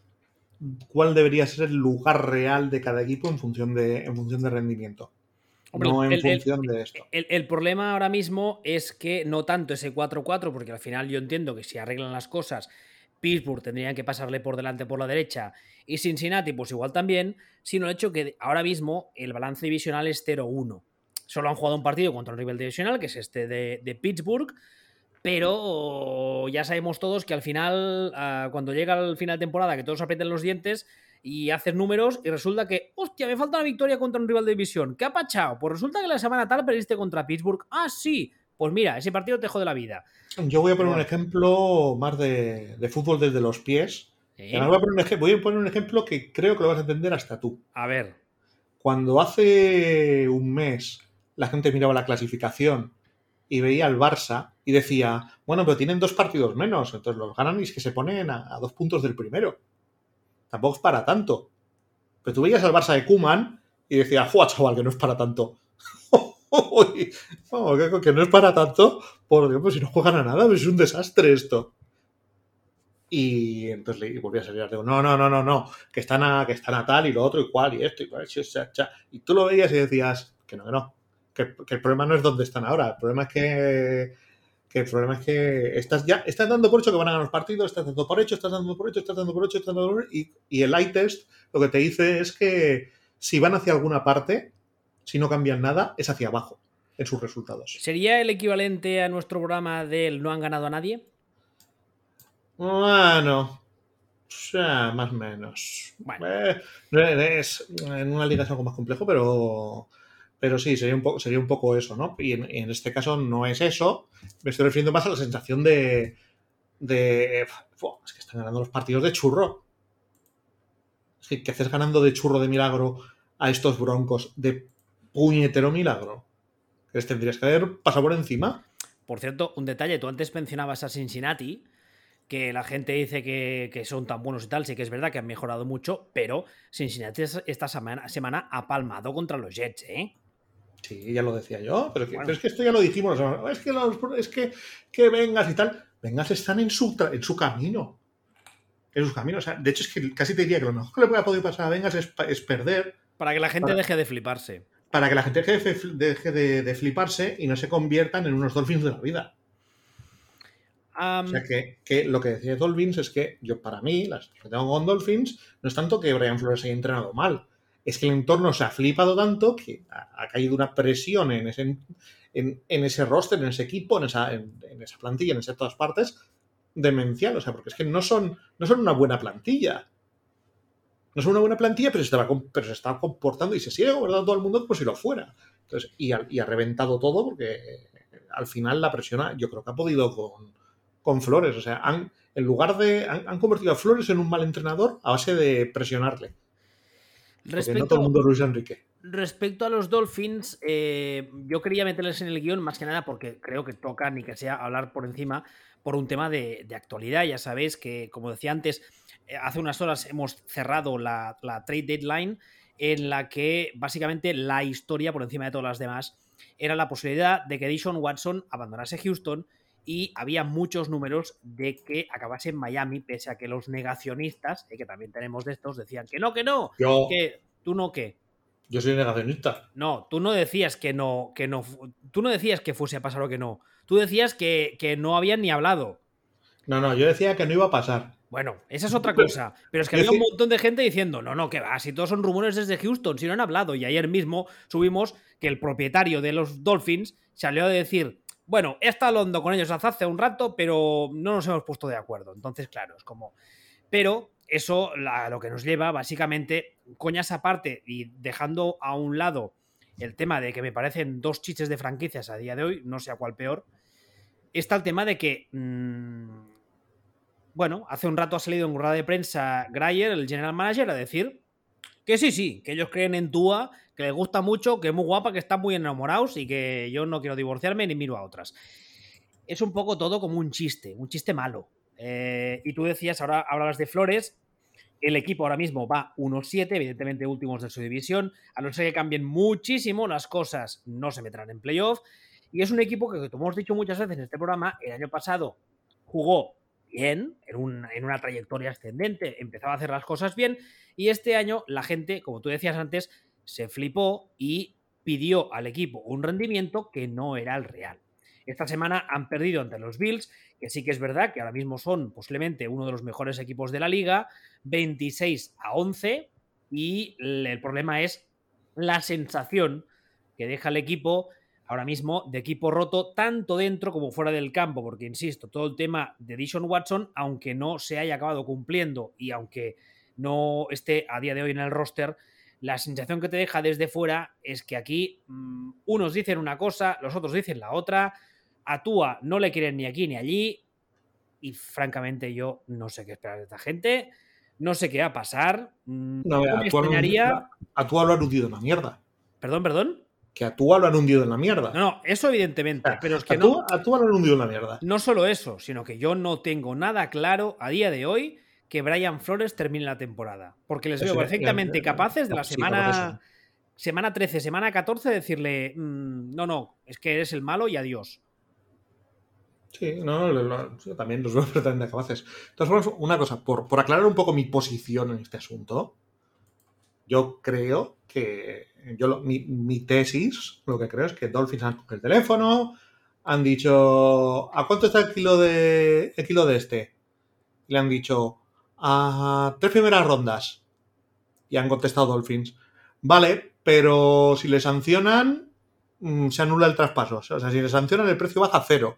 cuál debería ser el lugar real de cada equipo en función de, en función de rendimiento. no en función de esto. El, problema ahora mismo es que no tanto ese 4-4, porque al final yo entiendo que si arreglan las cosas, Pittsburgh tendrían que pasarle por delante por la derecha y Cincinnati pues igual también, sino el hecho que ahora mismo el balance divisional es 0-1. Solo han jugado un partido contra el rival divisional, que es este de, de Pittsburgh, pero ya sabemos todos que al final, ah, cuando llega el final de temporada, que todos aprieten los dientes y haces números y resulta que, hostia, me falta una victoria contra un rival de división. ¿Qué ha pachado? Pues resulta que la semana tal perdiste contra Pittsburgh. Ah, sí. Pues mira, ese partido te jode la vida. Yo voy a poner un ejemplo más de, fútbol desde los pies. Voy, a poner voy a poner un ejemplo que creo que lo vas a entender hasta tú. A ver. Cuando hace un mes la gente miraba la clasificación y veía al Barça y decía, bueno, pero tienen dos partidos menos, entonces los ganan y es que se ponen a, dos puntos del primero. Tampoco es para tanto. Pero tú veías al Barça de Kuman y decías, ¡juá, chaval, que no es para tanto! que, no es para tanto, por Dios, pues si no juegan a nada, es un desastre esto. Y entonces le volví a salir, digo, no, no, no, no, no, que están a, que están a tal y lo otro y cual y esto y cual, y tú lo veías y decías, que no, que no, que, el problema no es dónde están ahora, el problema es que, el problema es que estás ya estás dando por hecho que van a ganar los partidos, estás dando por hecho, estás dando por hecho, estás dando por hecho, estás dando por hecho, y, y el eye test lo que te dice es que si van hacia alguna parte, si no cambian nada, es hacia abajo en sus resultados. ¿Sería el equivalente a nuestro programa del no han ganado a nadie? Bueno, o sea, más o menos. Bueno. Eh, es, en una liga es algo más complejo, pero pero sí, sería un poco, sería un poco eso, ¿no? Y en, este caso no es eso. Me estoy refiriendo más a la sensación de. de es que están ganando los partidos de churro. Es que, ¿qué haces ganando de churro de milagro a estos broncos de puñetero milagro? Que les tendrías que haber pasado por encima. Por cierto, un detalle, tú antes mencionabas a Cincinnati, que la gente dice que, son tan buenos y tal, sí que es verdad que han mejorado mucho, pero Cincinnati esta semana, semana ha palmado contra los Jets, ¿eh? Sí, ya lo decía yo, pero, es que esto ya lo dijimos. Es que, es que, que Vengas y tal. Vengas están en su, en su camino. En sus caminos. de hecho, es que casi te diría que lo mejor que le puede poder pasar a Vengas es, perder. Para que la gente deje de fliparse. para que la gente deje, de, fliparse y no se conviertan en unos Dolphins de la vida. o sea, que, lo que decía Dolphins es que yo, para mí, las que tengo con Dolphins, no es tanto que Brian Flores haya entrenado mal, es que el entorno se ha flipado tanto que ha, caído una presión en ese, en, ese roster, en ese equipo, en esa, plantilla, en esas todas partes, demencial. O sea, porque es que no son, no son una buena plantilla. No son una buena plantilla, pero se, pero se está comportando y se sigue guardando todo el mundo como si lo fuera. Entonces, y, ha, reventado todo porque al final la presión yo creo que ha podido con, con Flores. O sea, han, en lugar de. Han, convertido a Flores en un mal entrenador a base de presionarle. Respecto, todo el mundo Luis Enrique. Respecto a los Dolphins, eh, yo quería meterles en el guion más que nada porque creo que toca ni que sea hablar por encima por un tema de, actualidad. Ya sabéis que, como decía antes, eh, hace unas horas hemos cerrado la, trade deadline en la que básicamente la historia por encima de todas las demás era la posibilidad de que Dishon Watson abandonase Houston y había muchos números de que acabase en Miami, pese a que los negacionistas, y que también tenemos de estos, decían que no, que no, que tú no qué. Yo soy negacionista. No, tú no decías que no, que no, tú no decías que fuese a pasar o que no. Tú decías que, que no habían ni hablado. No, no, yo decía que no iba a pasar. Bueno, esa es otra cosa. Pero es que había un montón de gente diciendo, no, no, que va, si todos son rumores desde Houston, si no han hablado. Y ayer mismo subimos que el propietario de los Dolphins salió a decir, bueno, he estado hablando con ellos hace un rato, pero no nos hemos puesto de acuerdo. Entonces, claro, es como... Pero eso lo que nos lleva, básicamente, coñas aparte y dejando a un lado el tema de que me parecen dos chiches de franquicias a día de hoy, no sé a cuál peor, está el tema de que... Mm, bueno, hace un rato ha salido en rueda de prensa Grayer, el general manager, a decir que sí, sí, que ellos creen en Tua, que les gusta mucho, que es muy guapa, que están muy enamorados y que yo no quiero divorciarme ni miro a otras. Es un poco todo como un chiste, un chiste malo. Eh, y tú decías, ahora hablabas de Flores, el equipo ahora mismo va 1-7, evidentemente últimos de su división, a no ser que cambien muchísimo las cosas, no se meterán en playoff. Y es un equipo que, como hemos dicho muchas veces en este programa, el año pasado jugó bien, en, en una trayectoria ascendente, empezaba a hacer las cosas bien, y este año la gente, como tú decías antes, se flipó y pidió al equipo un rendimiento que no era el real. Esta semana han perdido ante los Bills, que sí que es verdad que ahora mismo son posiblemente uno de los mejores equipos de la liga, 26 a 11, y el problema es la sensación que deja el equipo ahora mismo de equipo roto tanto dentro como fuera del campo, porque insisto, todo el tema de Dishon Watson, aunque no se haya acabado cumpliendo y aunque no esté a día de hoy en el roster, la sensación que te deja desde fuera es que aquí mm, unos dicen una cosa, los otros dicen la otra, a Tua no le quieren ni aquí ni allí, y francamente yo no sé qué esperar de esta gente, no sé qué va a pasar. Mm, no, a, Tua lo han hundido en la mierda. Perdón, perdón. Que a Tua lo han hundido en la mierda. No, no, eso evidentemente, pero es que a no. a Tua lo han hundido en la mierda. No solo eso, sino que yo no tengo nada claro a día de hoy que Brian Flores termine la temporada. Porque les veo perfectamente capaces de la semana, semana 13, semana 14 decirle, mm, no, no, es que eres el malo y adiós. Sí, no, también los veo perfectamente capaces. Entonces, una cosa, por, aclarar un poco mi posición en este asunto, yo creo que yo mi, tesis, lo que creo es que Dolphins han cogido el teléfono, han dicho, ¿a cuánto está el kilo de, el kilo de este? Y le han dicho, a tres primeras rondas. Y han contestado Dolphins. Vale, pero si le sancionan, mm, se anula el traspaso. O sea, si le sancionan, el precio baja a cero.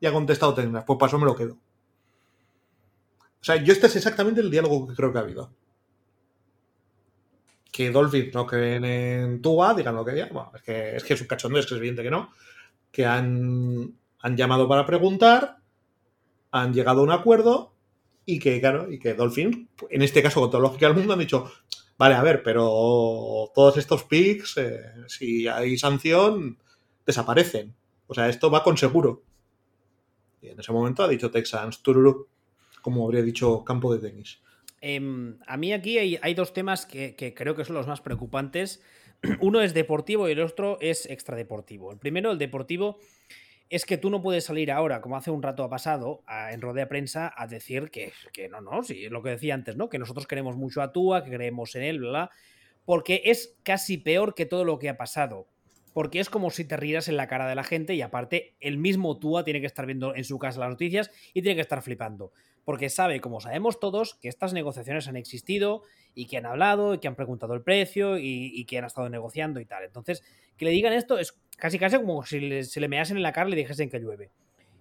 Y ha contestado Tecnas. Pues paso me lo quedo. O sea, yo este es exactamente el diálogo que creo que ha habido. Que Dolphins no creen en Tua, digan lo que digan. Bueno, es que es, que es un cachondeo, es que es evidente que no. Que han, han llamado para preguntar, han llegado a un acuerdo y que, claro, y que Dolphin, en este caso con toda lógica del mundo, han dicho, vale, a ver, pero todos estos picks, eh, si hay sanción, desaparecen. O sea, esto va con seguro. Y en ese momento ha dicho Texans, tururu, como habría dicho campo de tenis. Em, a mí aquí hay, dos temas que, creo que son los más preocupantes. Uno es deportivo y el otro es extradeportivo. El primero, el deportivo, es que tú no puedes salir ahora, como hace un rato ha pasado, en rodea prensa, a decir que, que no, no, sí, lo que decía antes, ¿no? Que nosotros queremos mucho a Tua, que creemos en él, bla, porque es casi peor que todo lo que ha pasado. Porque es como si te rieras en la cara de la gente y aparte el mismo Tua tiene que estar viendo en su casa las noticias y tiene que estar flipando. Porque sabe, como sabemos todos, que estas negociaciones han existido y que han hablado y que han preguntado el precio y, que han estado negociando y tal. Entonces, que le digan esto es casi casi como si se le measen en la cara y le dijesen que llueve.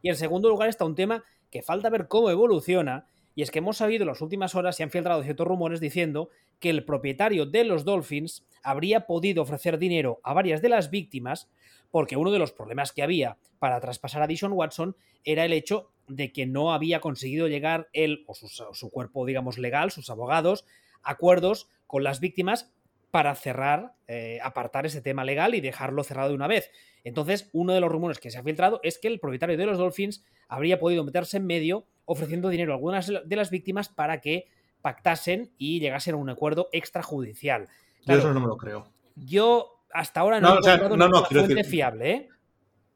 Y en segundo lugar está un tema que falta ver cómo evoluciona y es que hemos sabido en las últimas horas, se han filtrado ciertos rumores diciendo que el propietario de los Dolphins habría podido ofrecer dinero a varias de las víctimas porque uno de los problemas que había para traspasar a Dishon Watson era el hecho de que no había conseguido llegar él o su, cuerpo, digamos, legal, sus abogados, acuerdos con las víctimas para cerrar, eh, apartar ese tema legal y dejarlo cerrado de una vez. Entonces, uno de los rumores que se ha filtrado es que el propietario de los Dolphins habría podido meterse en medio ofreciendo dinero a algunas de las víctimas para que pactasen y llegasen a un acuerdo extrajudicial. yo eso no me lo creo. Yo hasta ahora no, he encontrado ninguna fuente fiable, ¿eh?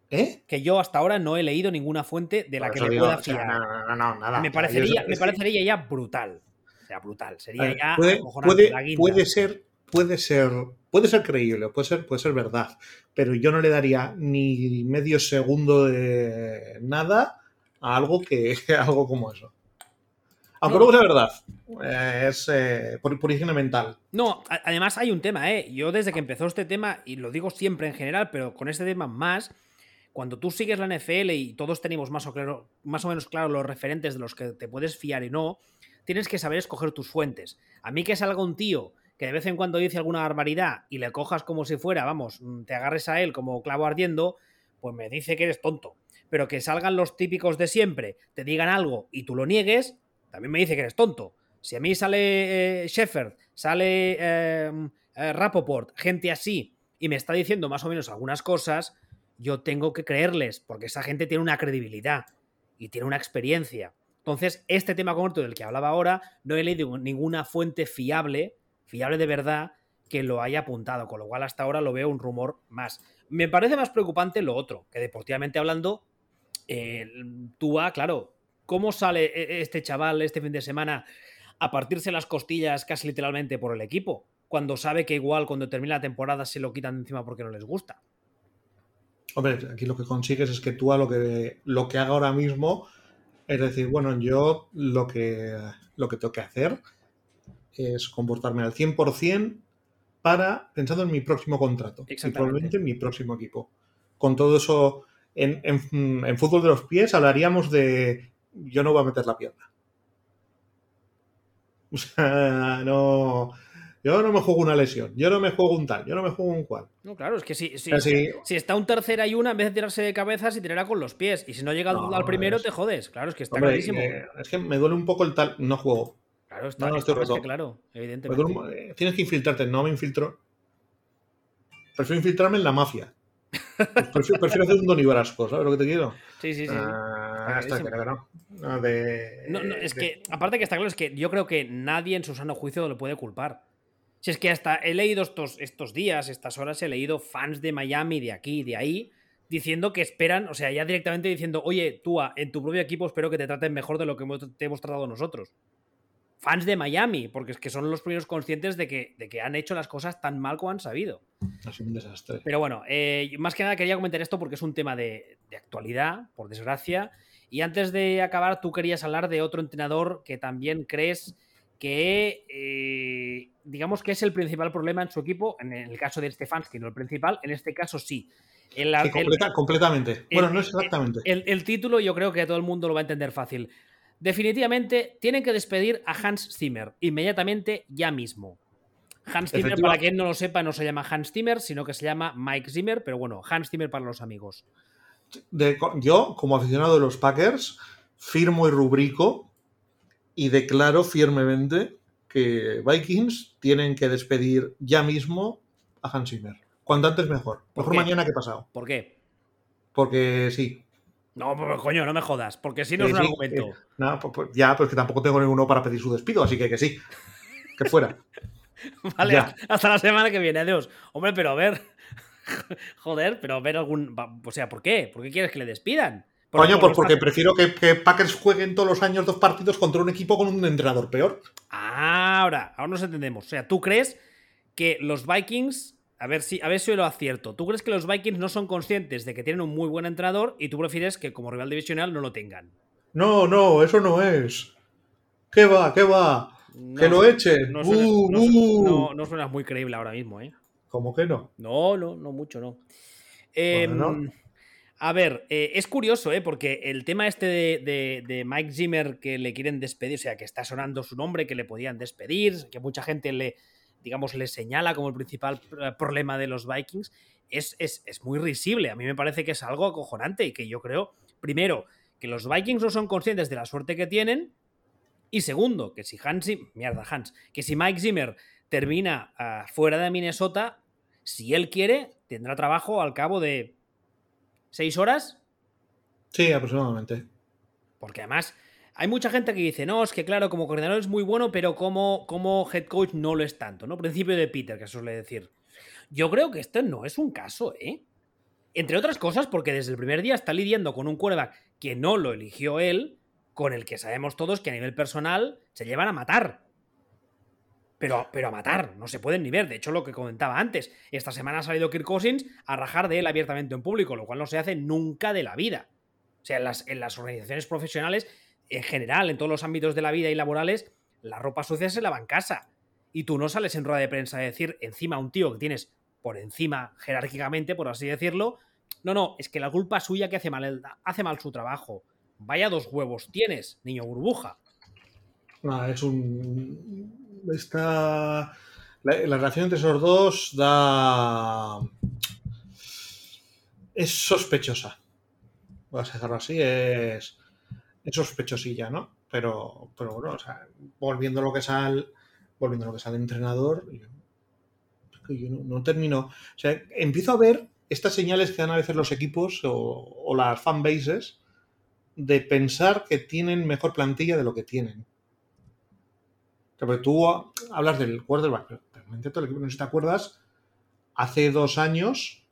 ¿eh? Que yo hasta ahora no he leído ninguna fuente de la que me pueda fiar. no, no, nada. Me parecería, me parecería ya brutal. O sea, brutal. Sería ya. Puede, puede, puede, ser, puede ser. Puede ser creíble, puede ser, puede ser verdad. Pero yo no le daría ni medio segundo de nada a algo que algo como eso. Aunque luego es verdad, eh, es eh, por, por, higiene mental. No, además hay un tema, ¿eh? Yo desde que empezó este tema, y lo digo siempre en general, pero con este tema más, cuando tú sigues la NFL y todos tenemos más o, claro, más o menos claro los referentes de los que te puedes fiar y no, tienes que saber escoger tus fuentes. A mí que salga un tío que de vez en cuando dice alguna barbaridad y le cojas como si fuera, vamos, te agarres a él como clavo ardiendo, pues me dice que eres tonto pero que salgan los típicos de siempre, te digan algo y tú lo niegues, también me dice que eres tonto. Si a mí sale eh, Shepard, sale em, eh, Rapoport, gente así, y me está diciendo más o menos algunas cosas, yo tengo que creerles, porque esa gente tiene una credibilidad y tiene una experiencia. Entonces, este tema concreto del que hablaba ahora, no he leído ninguna fuente fiable, fiable de verdad, que lo haya apuntado, con lo cual hasta ahora lo veo un rumor más. Me parece más preocupante lo otro, que deportivamente hablando, eh, Tua, claro, ¿cómo sale e-, este chaval este fin de semana a partirse las costillas casi literalmente por el equipo? Cuando sabe que igual cuando termina la temporada se lo quitan encima porque no les gusta. Hombre, aquí lo que consigues es que Tua lo que, lo que haga ahora mismo es decir, bueno, yo lo que, lo que tengo que hacer es comportarme al 100% para pensando en mi próximo contrato y probablemente en mi próximo equipo. Con todo eso en, fútbol de los pies hablaríamos de yo no voy a meter la pierna. O sea, no. Yo no me juego una lesión, yo no me juego un tal, yo no me juego un cual. No, claro, es que si, si, está un tercera y una, en vez de tirarse de cabeza, se tirará con los pies. Y si no llega al primero, te jodes. Claro, es que está clarísimo. Eh, es que me duele un poco el tal. No juego. Claro, está, no, claro, evidentemente. Eh, tienes que infiltrarte, no me infiltro. Prefiero infiltrarme en la mafia. Pues prefiero, hacer un Don Brasco, ¿sabes lo que te quiero? Sí, sí, sí. Ah, no, es que, aparte que está claro, es que yo creo que nadie en su sano juicio lo puede culpar. Si es que hasta he leído estos, estos días, estas horas, he leído fans de Miami, de aquí, de ahí, diciendo que esperan, o sea, ya directamente diciendo, oye, tú, en tu propio equipo espero que te traten mejor de lo que te hemos tratado nosotros fans de Miami, porque es que son los primeros conscientes de que, de que han hecho las cosas tan mal como han sabido. Sido un desastre. Pero bueno, eh, más que nada quería comentar esto porque es un tema de, actualidad, por desgracia. Y antes de acabar, tú querías hablar de otro entrenador que también crees que, eh, digamos que es el principal problema en su equipo. En el caso de Stefanski, no el principal, en este caso sí. completamente. bueno, no es exactamente. el, título yo creo que todo el mundo lo va a entender fácil. Definitivamente tienen que despedir a Hans Zimmer inmediatamente, ya mismo. Hans Zimmer, para quien no lo sepa, no se llama Hans Zimmer, sino que se llama Mike Zimmer, pero bueno, Hans Zimmer para los amigos. yo, como aficionado de los Packers, firmo y rubrico y declaro firmemente que Vikings tienen que despedir ya mismo a Hans Zimmer. Cuanto antes mejor. Mejor mañana que pasado. ¿Por qué? Porque sí. No, pues coño, no me jodas, porque si no es un argumento. no, pues, pues, ya, pues que tampoco tengo ninguno para pedir su despido, así que que sí. Que fuera. vale, hasta la semana que viene, adiós. Hombre, pero a ver. Joder, pero a ver algún. O sea, ¿por qué? ¿Por qué quieres que le despidan? Coño, pues porque prefiero que, que, Packers jueguen todos los años dos partidos contra un equipo con un entrenador peor. Ah, ahora, ahora nos entendemos. O sea, ¿tú crees que los Vikings, a ver si, a ver si lo acierto. ¿Tú crees que los Vikings no son conscientes de que tienen un muy buen entrenador y tú prefieres que como rival divisional no lo tengan? No, no, eso no es. ¿Qué va? ¿Qué va? que lo echen. No suena, ¡Uh, no, uh! no suena muy creíble ahora mismo, ¿eh? ¿Cómo que no? No, no, no mucho, no. Em, Bueno. A ver, eh, es curioso, ¿eh? Porque el tema este de, de- de Mike Zimmer que le quieren despedir, o sea, que está sonando su nombre, que le podían despedir, que mucha gente le, digamos, le señala como el principal problema de los Vikings, es, es- es muy risible. A mí me parece que es algo acojonante y que yo creo, primero, que los Vikings no son conscientes de la suerte que tienen. Y segundo, que si Hans, mierda, Hans, que si Mike Zimmer termina ah, fuera de Minnesota, si él quiere, tendrá trabajo al cabo de seis horas. Sí, aproximadamente. Porque además, hay mucha gente que dice, no, es que claro, como coordinador es muy bueno, pero como, como head coach no lo es tanto, ¿no? Principio de Peter, que suele decir. Yo creo que este no es un caso, ¿eh? Entre otras cosas, porque desde el primer día está lidiando con un quarterback que no lo eligió él, con el que sabemos todos que a nivel personal se llevan a matar. Pero, pero a matar, no se pueden ni ver. De hecho, lo que comentaba antes, esta semana ha salido Kirk Cousins a rajar de él abiertamente en público, lo cual no se hace nunca de la vida. O sea, en las, en las organizaciones profesionales, en general, en todos los ámbitos de la vida y laborales, la ropa sucia se lava en casa. Y tú no sales en rueda de prensa a decir encima a un tío que tienes por encima jerárquicamente, por así decirlo. No, no, es que la culpa es suya que hace mal, hace mal su trabajo. Vaya dos huevos tienes, niño burbuja. No, es un. Está. La, la relación entre esos dos da. Es sospechosa. Voy a dejarlo así, es. Es sospechosilla, ¿no? Pero, pero bueno, o sea, volviendo a lo que es al. Volviendo a lo que es al entrenador, yo, yo no, no termino. O sea, empiezo a ver estas señales que dan a veces los equipos o, o las fanbases de pensar que tienen mejor plantilla de lo que tienen. O sea, porque tú hablas del quarterback, pero realmente todo el equipo, no sé si te acuerdas, hace dos años,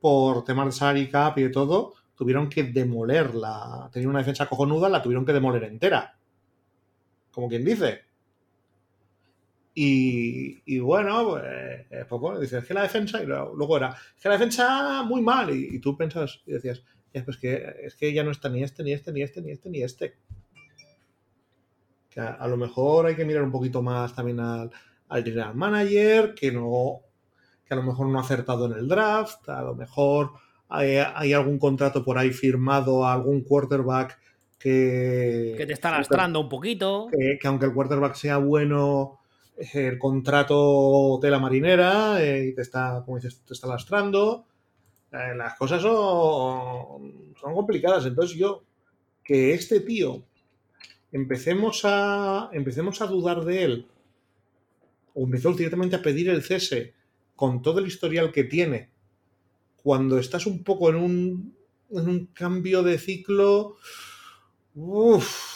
por temas de salary cap y de todo, tuvieron que demoler la. Tenía una defensa cojonuda, la tuvieron que demoler entera. Como quien dice. Y, y bueno, pues, poco, dices, es que la defensa, y luego era, es que la defensa muy mal, y, tú pensas y decías, ya, pues que, es que ya no está ni este, ni este, ni este, ni este, ni este. Que a, a lo mejor hay que mirar un poquito más también al, al general manager, que no, que a lo mejor no ha acertado en el draft, a lo mejor hay, hay algún contrato por ahí firmado a algún quarterback que, Que te está lastrando un poquito. que, que aunque el quarterback sea bueno, eh, el contrato tela marinera eh, y te está, como dices, te está lastrando. Eh, las cosas son, son complicadas. Entonces yo, que este tío empecemos a, empecemos a dudar de él, o empezó directamente a pedir el cese con todo el historial que tiene, cuando estás un poco en un, en un cambio de ciclo, uff,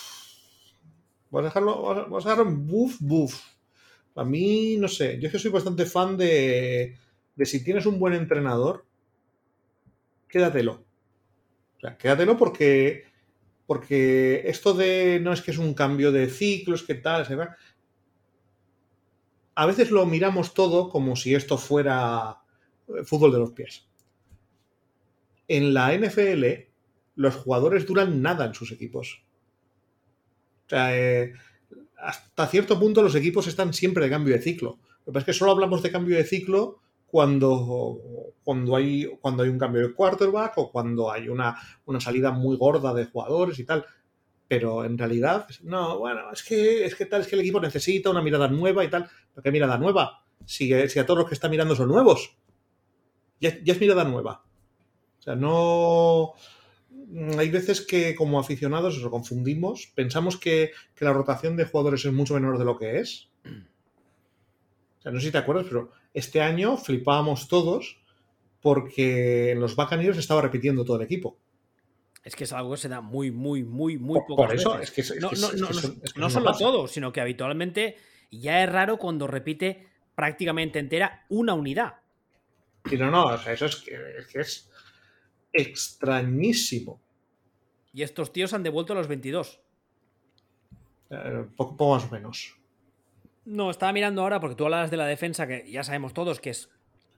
Vamos a dejarlo, vamos a dejarlo en buff, buff. A mí, no sé, yo es que soy bastante fan de, de si tienes un buen entrenador, quédatelo. O sea, quédatelo porque, porque esto de no es que es un cambio de ciclos, que tal, etcétera. A veces lo miramos todo como si esto fuera eh, fútbol de los pies. En la NFL, los jugadores duran nada en sus equipos. O sea, eh, hasta cierto punto los equipos están siempre de cambio de ciclo. Lo que pasa es que solo hablamos de cambio de ciclo cuando, cuando, hay, cuando hay un cambio de quarterback o cuando hay una, una salida muy gorda de jugadores y tal. Pero en realidad, no, bueno, es que, es que tal, es que el equipo necesita una mirada nueva y tal. ¿Pero qué mirada nueva? Si, a todos los que está mirando son nuevos. Ya es mirada nueva. O sea, no hay veces que como aficionados nos confundimos, pensamos que, que, la rotación de jugadores es mucho menor de lo que es. O sea, no sé si te acuerdas, pero este año flipábamos todos porque en los Buccaneers estaba repitiendo todo el equipo. Es que es algo que se da muy, muy, muy, muy pocas por eso, veces. es que, no, eso solo pasa. todo, sino que habitualmente ya es raro cuando repite prácticamente entera una unidad. Y no, no, o sea, eso es que, es que es extrañísimo. Y estos tíos han devuelto a los 22. Eh, poco, poco, más o menos. No, estaba mirando ahora porque tú hablas de la defensa, que ya sabemos todos que es.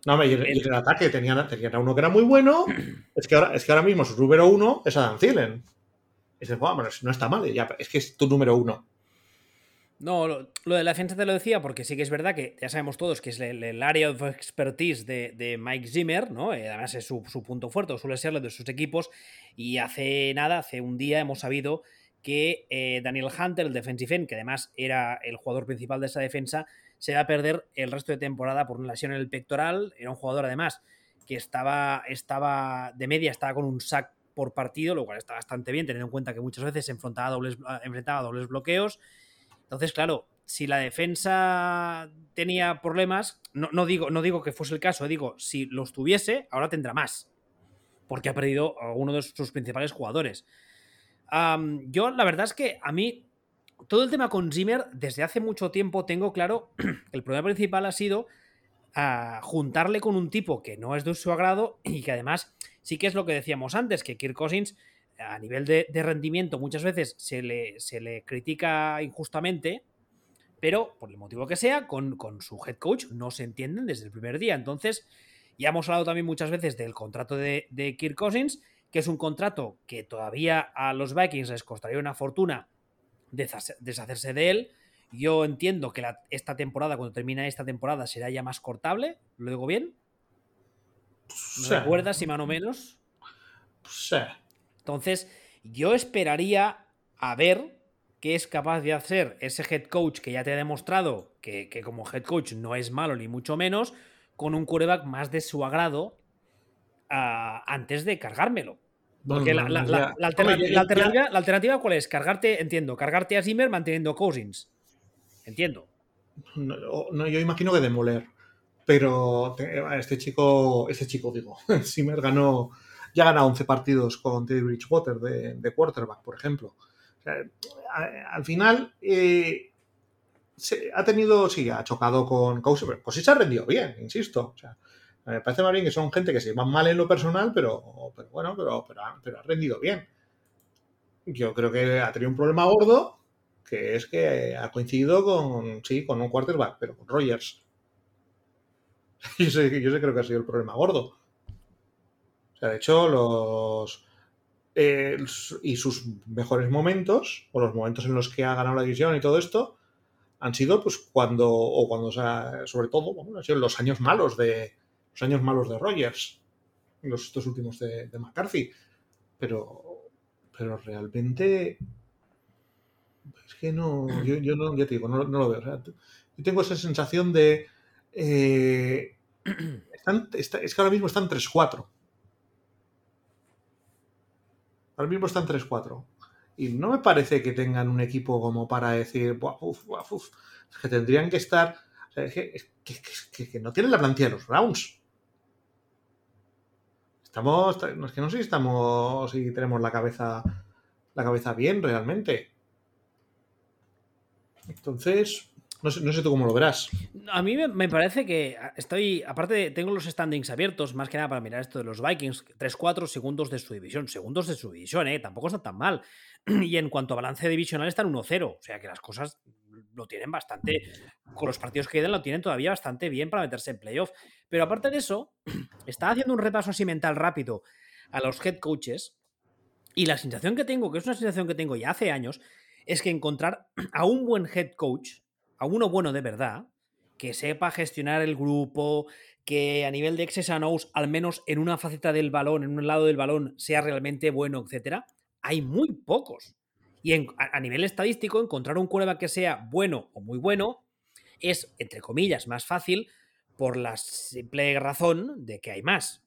No, y el, el ataque tenían, tenían a uno que era muy bueno. Es que ahora, es que ahora mismo su número uno es Adam Thielen. Y dices, bueno, no está mal, ya, es que es tu número uno. No, lo, de la defensa te lo decía porque sí que es verdad que ya sabemos todos que es el, el área of expertise de, de, Mike Zimmer, ¿no? Eh, además es su, su, punto fuerte, suele serlo de sus equipos. Y hace nada, hace un día, hemos sabido que eh, Daniel Hunter, el defensive end, que además era el jugador principal de esa defensa, se va a perder el resto de temporada por una lesión en el pectoral. Era un jugador, además, que estaba, estaba de media, estaba con un sack por partido, lo cual está bastante bien, teniendo en cuenta que muchas veces se enfrentaba dobles, enfrentaba a dobles bloqueos. Entonces, claro, si la defensa tenía problemas, no, digo, no digo que fuese el caso, digo, si los tuviese, ahora tendrá más. Porque ha perdido a uno de sus principales jugadores. Yo, la verdad es que a mí, todo el tema con Zimmer, desde hace mucho tiempo tengo claro que el problema principal ha sido uh, juntarle con un tipo que no es de su agrado y que además sí que es lo que decíamos antes, que Kirk Cousins a nivel de, de rendimiento muchas veces se le, se le, critica injustamente, pero por el motivo que sea, con, con, su head coach no se entienden desde el primer día. Entonces, ya hemos hablado también muchas veces del contrato de, de Kirk Cousins, que es un contrato que todavía a los Vikings les costaría una fortuna deshacerse de él. Yo entiendo que la, esta temporada, cuando termine esta temporada, será ya más cortable. ¿Lo digo bien? ¿Me sí. recuerdas, si más o menos? Sí. Entonces, yo esperaría a ver qué es capaz de hacer ese head coach que ya te ha demostrado que, que como head coach no es malo ni mucho menos, con un quarterback más de su agrado uh, antes de cargármelo. Porque la, la, la, la, alternativa, la, alternativa, la alternativa, ¿cuál es? Cargarte, entiendo, cargarte a Zimmer manteniendo Cousins. Entiendo. No, no, yo imagino que demoler. Pero este chico, este chico digo, Zimmer ganó, ya gana 11 partidos con Teddy Bridgewater de, de quarterback, por ejemplo. O sea, al final eh, se, ha tenido, sí, ha chocado con Cousins, pero Cousins ha rendido bien, insisto. O sea, me parece más bien que son gente que se van mal en lo personal, pero, pero bueno, pero, pero, pero, ha rendido bien. Yo creo que ha tenido un problema gordo, que es que ha coincidido con, sí, con un quarterback, pero con Rogers. Yo sé, yo sé creo que ha sido el problema gordo. Sea, de hecho, los... Eh, y sus mejores momentos, o los momentos en los que ha ganado la división y todo esto, han sido pues cuando, o cuando, o sea, sobre todo, bueno, han sido los años malos de, los años malos de Rogers, los estos últimos de, McCarthy. Pero, pero realmente es que no, yo, no, ya te digo, no, lo veo. Yo tengo esa sensación de eh, es que ahora mismo están 3-4. Ahora mismo están 3-4. Y no me parece que tengan un equipo como para decir. Es que tendrían que estar. Sea, es que, no tienen la plantilla de los Browns. Estamos, es que no sé si estamos, si tenemos la cabeza, la cabeza bien realmente. Entonces, no sé, no sé, tú cómo lo verás. A mí me, parece que estoy, aparte tengo los standings abiertos, más que nada para mirar esto de los Vikings, 3-4 segundos de su división, segundos de su división, ¿eh? tampoco está tan mal. Y en cuanto a balance divisional están 1-0, o sea que las cosas lo tienen bastante, con los partidos que quedan lo tienen todavía bastante bien para meterse en playoff. Pero aparte de eso, estaba haciendo un repaso así mental rápido a los head coaches y la sensación que tengo, que es una sensación que tengo ya hace años, es que encontrar a un buen head coach, a uno bueno de verdad, que sepa gestionar el grupo, que a nivel de X's and al menos en una faceta del balón, en un lado del balón, sea realmente bueno, etcétera, hay muy pocos. Y en, a, nivel estadístico, encontrar un quarterback que sea bueno o muy bueno es, entre comillas, más fácil por la simple razón de que hay más.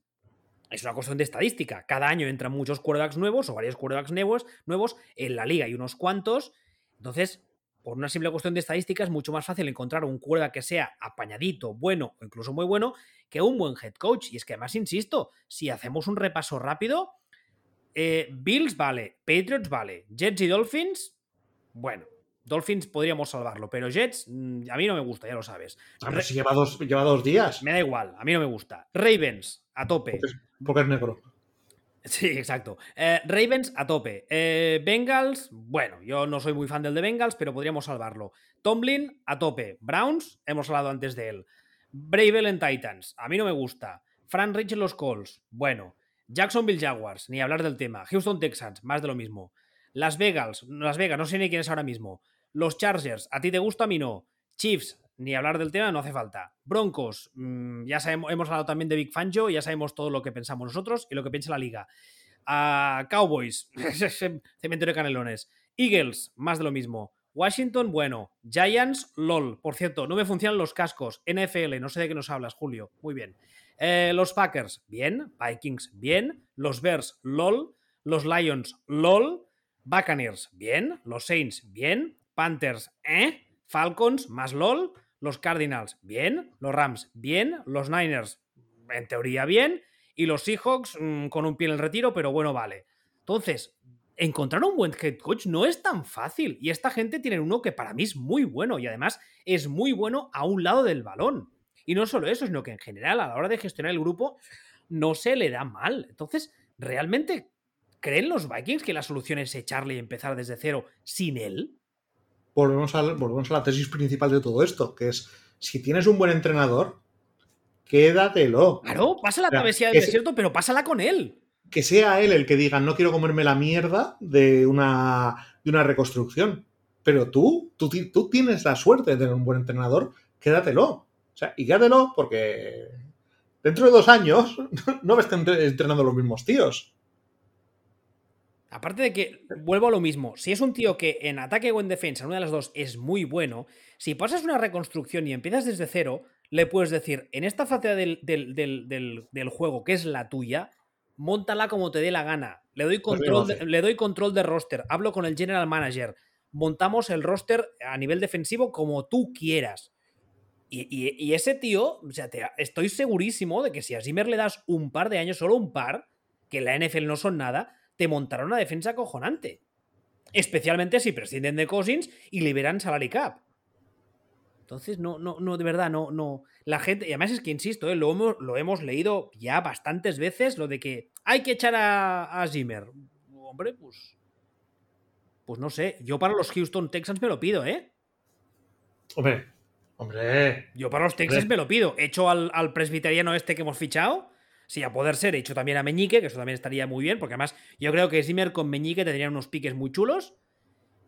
Es una cuestión de estadística. Cada año entran muchos quarterbacks nuevos o varios quarterbacks nuevos, nuevos en la liga y unos cuantos. Entonces, por una simple cuestión de estadística, es mucho más fácil encontrar un quarterback que sea apañadito, bueno o incluso muy bueno que un buen head coach. Y es que además, insisto, si hacemos un repaso rápido, eh, Bills vale, Patriots vale, Jets y Dolphins, bueno, Dolphins podríamos salvarlo, pero Jets mm, a mí no me gusta, ya lo sabes. A ver si lleva dos, lleva dos días. Me da igual, a mí no me gusta. Ravens, a tope. Porque es, porque es negro. Sí, exacto. Eh, Ravens a tope. Eh, Bengals, bueno, yo no soy muy fan del de Bengals, pero podríamos salvarlo. Tomlin a tope. Browns, hemos hablado antes de él. Bravel en Titans, a mí no me gusta. Fran Rich en los Colts, bueno. Jacksonville Jaguars, ni hablar del tema. Houston Texans, más de lo mismo. Las Vegas, Las Vegas, no sé ni quién es ahora mismo. Los Chargers, ¿a ti te gusta? A mí no. Chiefs, ni hablar del tema, no hace falta. Broncos, mm, ya sabemos, hemos hablado también de Big Fangio, ya sabemos todo lo que pensamos nosotros y lo que piensa la liga. Cowboys, cementerio de canelones. Eagles, más de lo mismo. Washington, bueno. Giants, LOL. Por cierto, no me funcionan los cascos. NFL, no sé de qué nos hablas, Julio. Muy bien. Eh, los Packers, bien. Vikings, bien. Los Bears, LOL. Los Lions, LOL. Buccaneers, bien. Los Saints, bien. Panthers, eh. Falcons, más LOL. Los Cardinals, bien. Los Rams, bien. Los Niners, en teoría, bien. Y los Seahawks, mm, con un pie en el retiro, pero bueno, vale. Entonces, encontrar un buen head coach no es tan fácil. Y esta gente tiene uno que para mí es muy bueno y además es muy bueno a un lado del balón. Y no solo eso, sino que en general a la hora de gestionar el grupo no se le da mal. Entonces, ¿realmente creen los Vikings que la solución es echarle y empezar desde cero sin él? Volvemos a, volvemos a la tesis principal de todo esto, que es, si tienes un buen entrenador, quédatelo. Claro, pasa la travesía del desierto, pero pásala con él. Que sea él el que diga, no quiero comerme la mierda de una, de una reconstrucción. Pero tú, tú, tú tienes la suerte de tener un buen entrenador, quédatelo. O sea, y quédatelo porque dentro de dos años no vas a estar entrenando los mismos tíos. Aparte de que, vuelvo a lo mismo, si es un tío que en ataque o en defensa, una de las dos, es muy bueno, si pasas una reconstrucción y empiezas desde cero, le puedes decir, en esta fase del, del, juego, que es la tuya, montala como te dé la gana. Le doy, pues control le doy control de roster, hablo con el general manager, montamos el roster a nivel defensivo como tú quieras. Y, ese tío, o sea, estoy segurísimo de que si a Zimmer le das un par de años, solo un par, que en la NFL no son nada, te montará una defensa acojonante. Especialmente si prescinden de Cousins y liberan salary cap. Entonces, no, no, no, de verdad, no, no. La gente, y además es que insisto, ¿eh? lo, hemos, lo hemos leído ya bastantes veces, lo de que hay que echar a, a Zimmer. Hombre, pues. Pues no sé. Yo para los Houston Texans me lo pido, ¿eh? Hombre, Hombre. Yo para los Texas me lo pido. Hecho al, al, presbiteriano este que hemos fichado. Sí, a poder ser, hecho también a Meñique, que eso también estaría muy bien, porque además yo creo que Zimmer con Meñique tendrían unos piques muy chulos.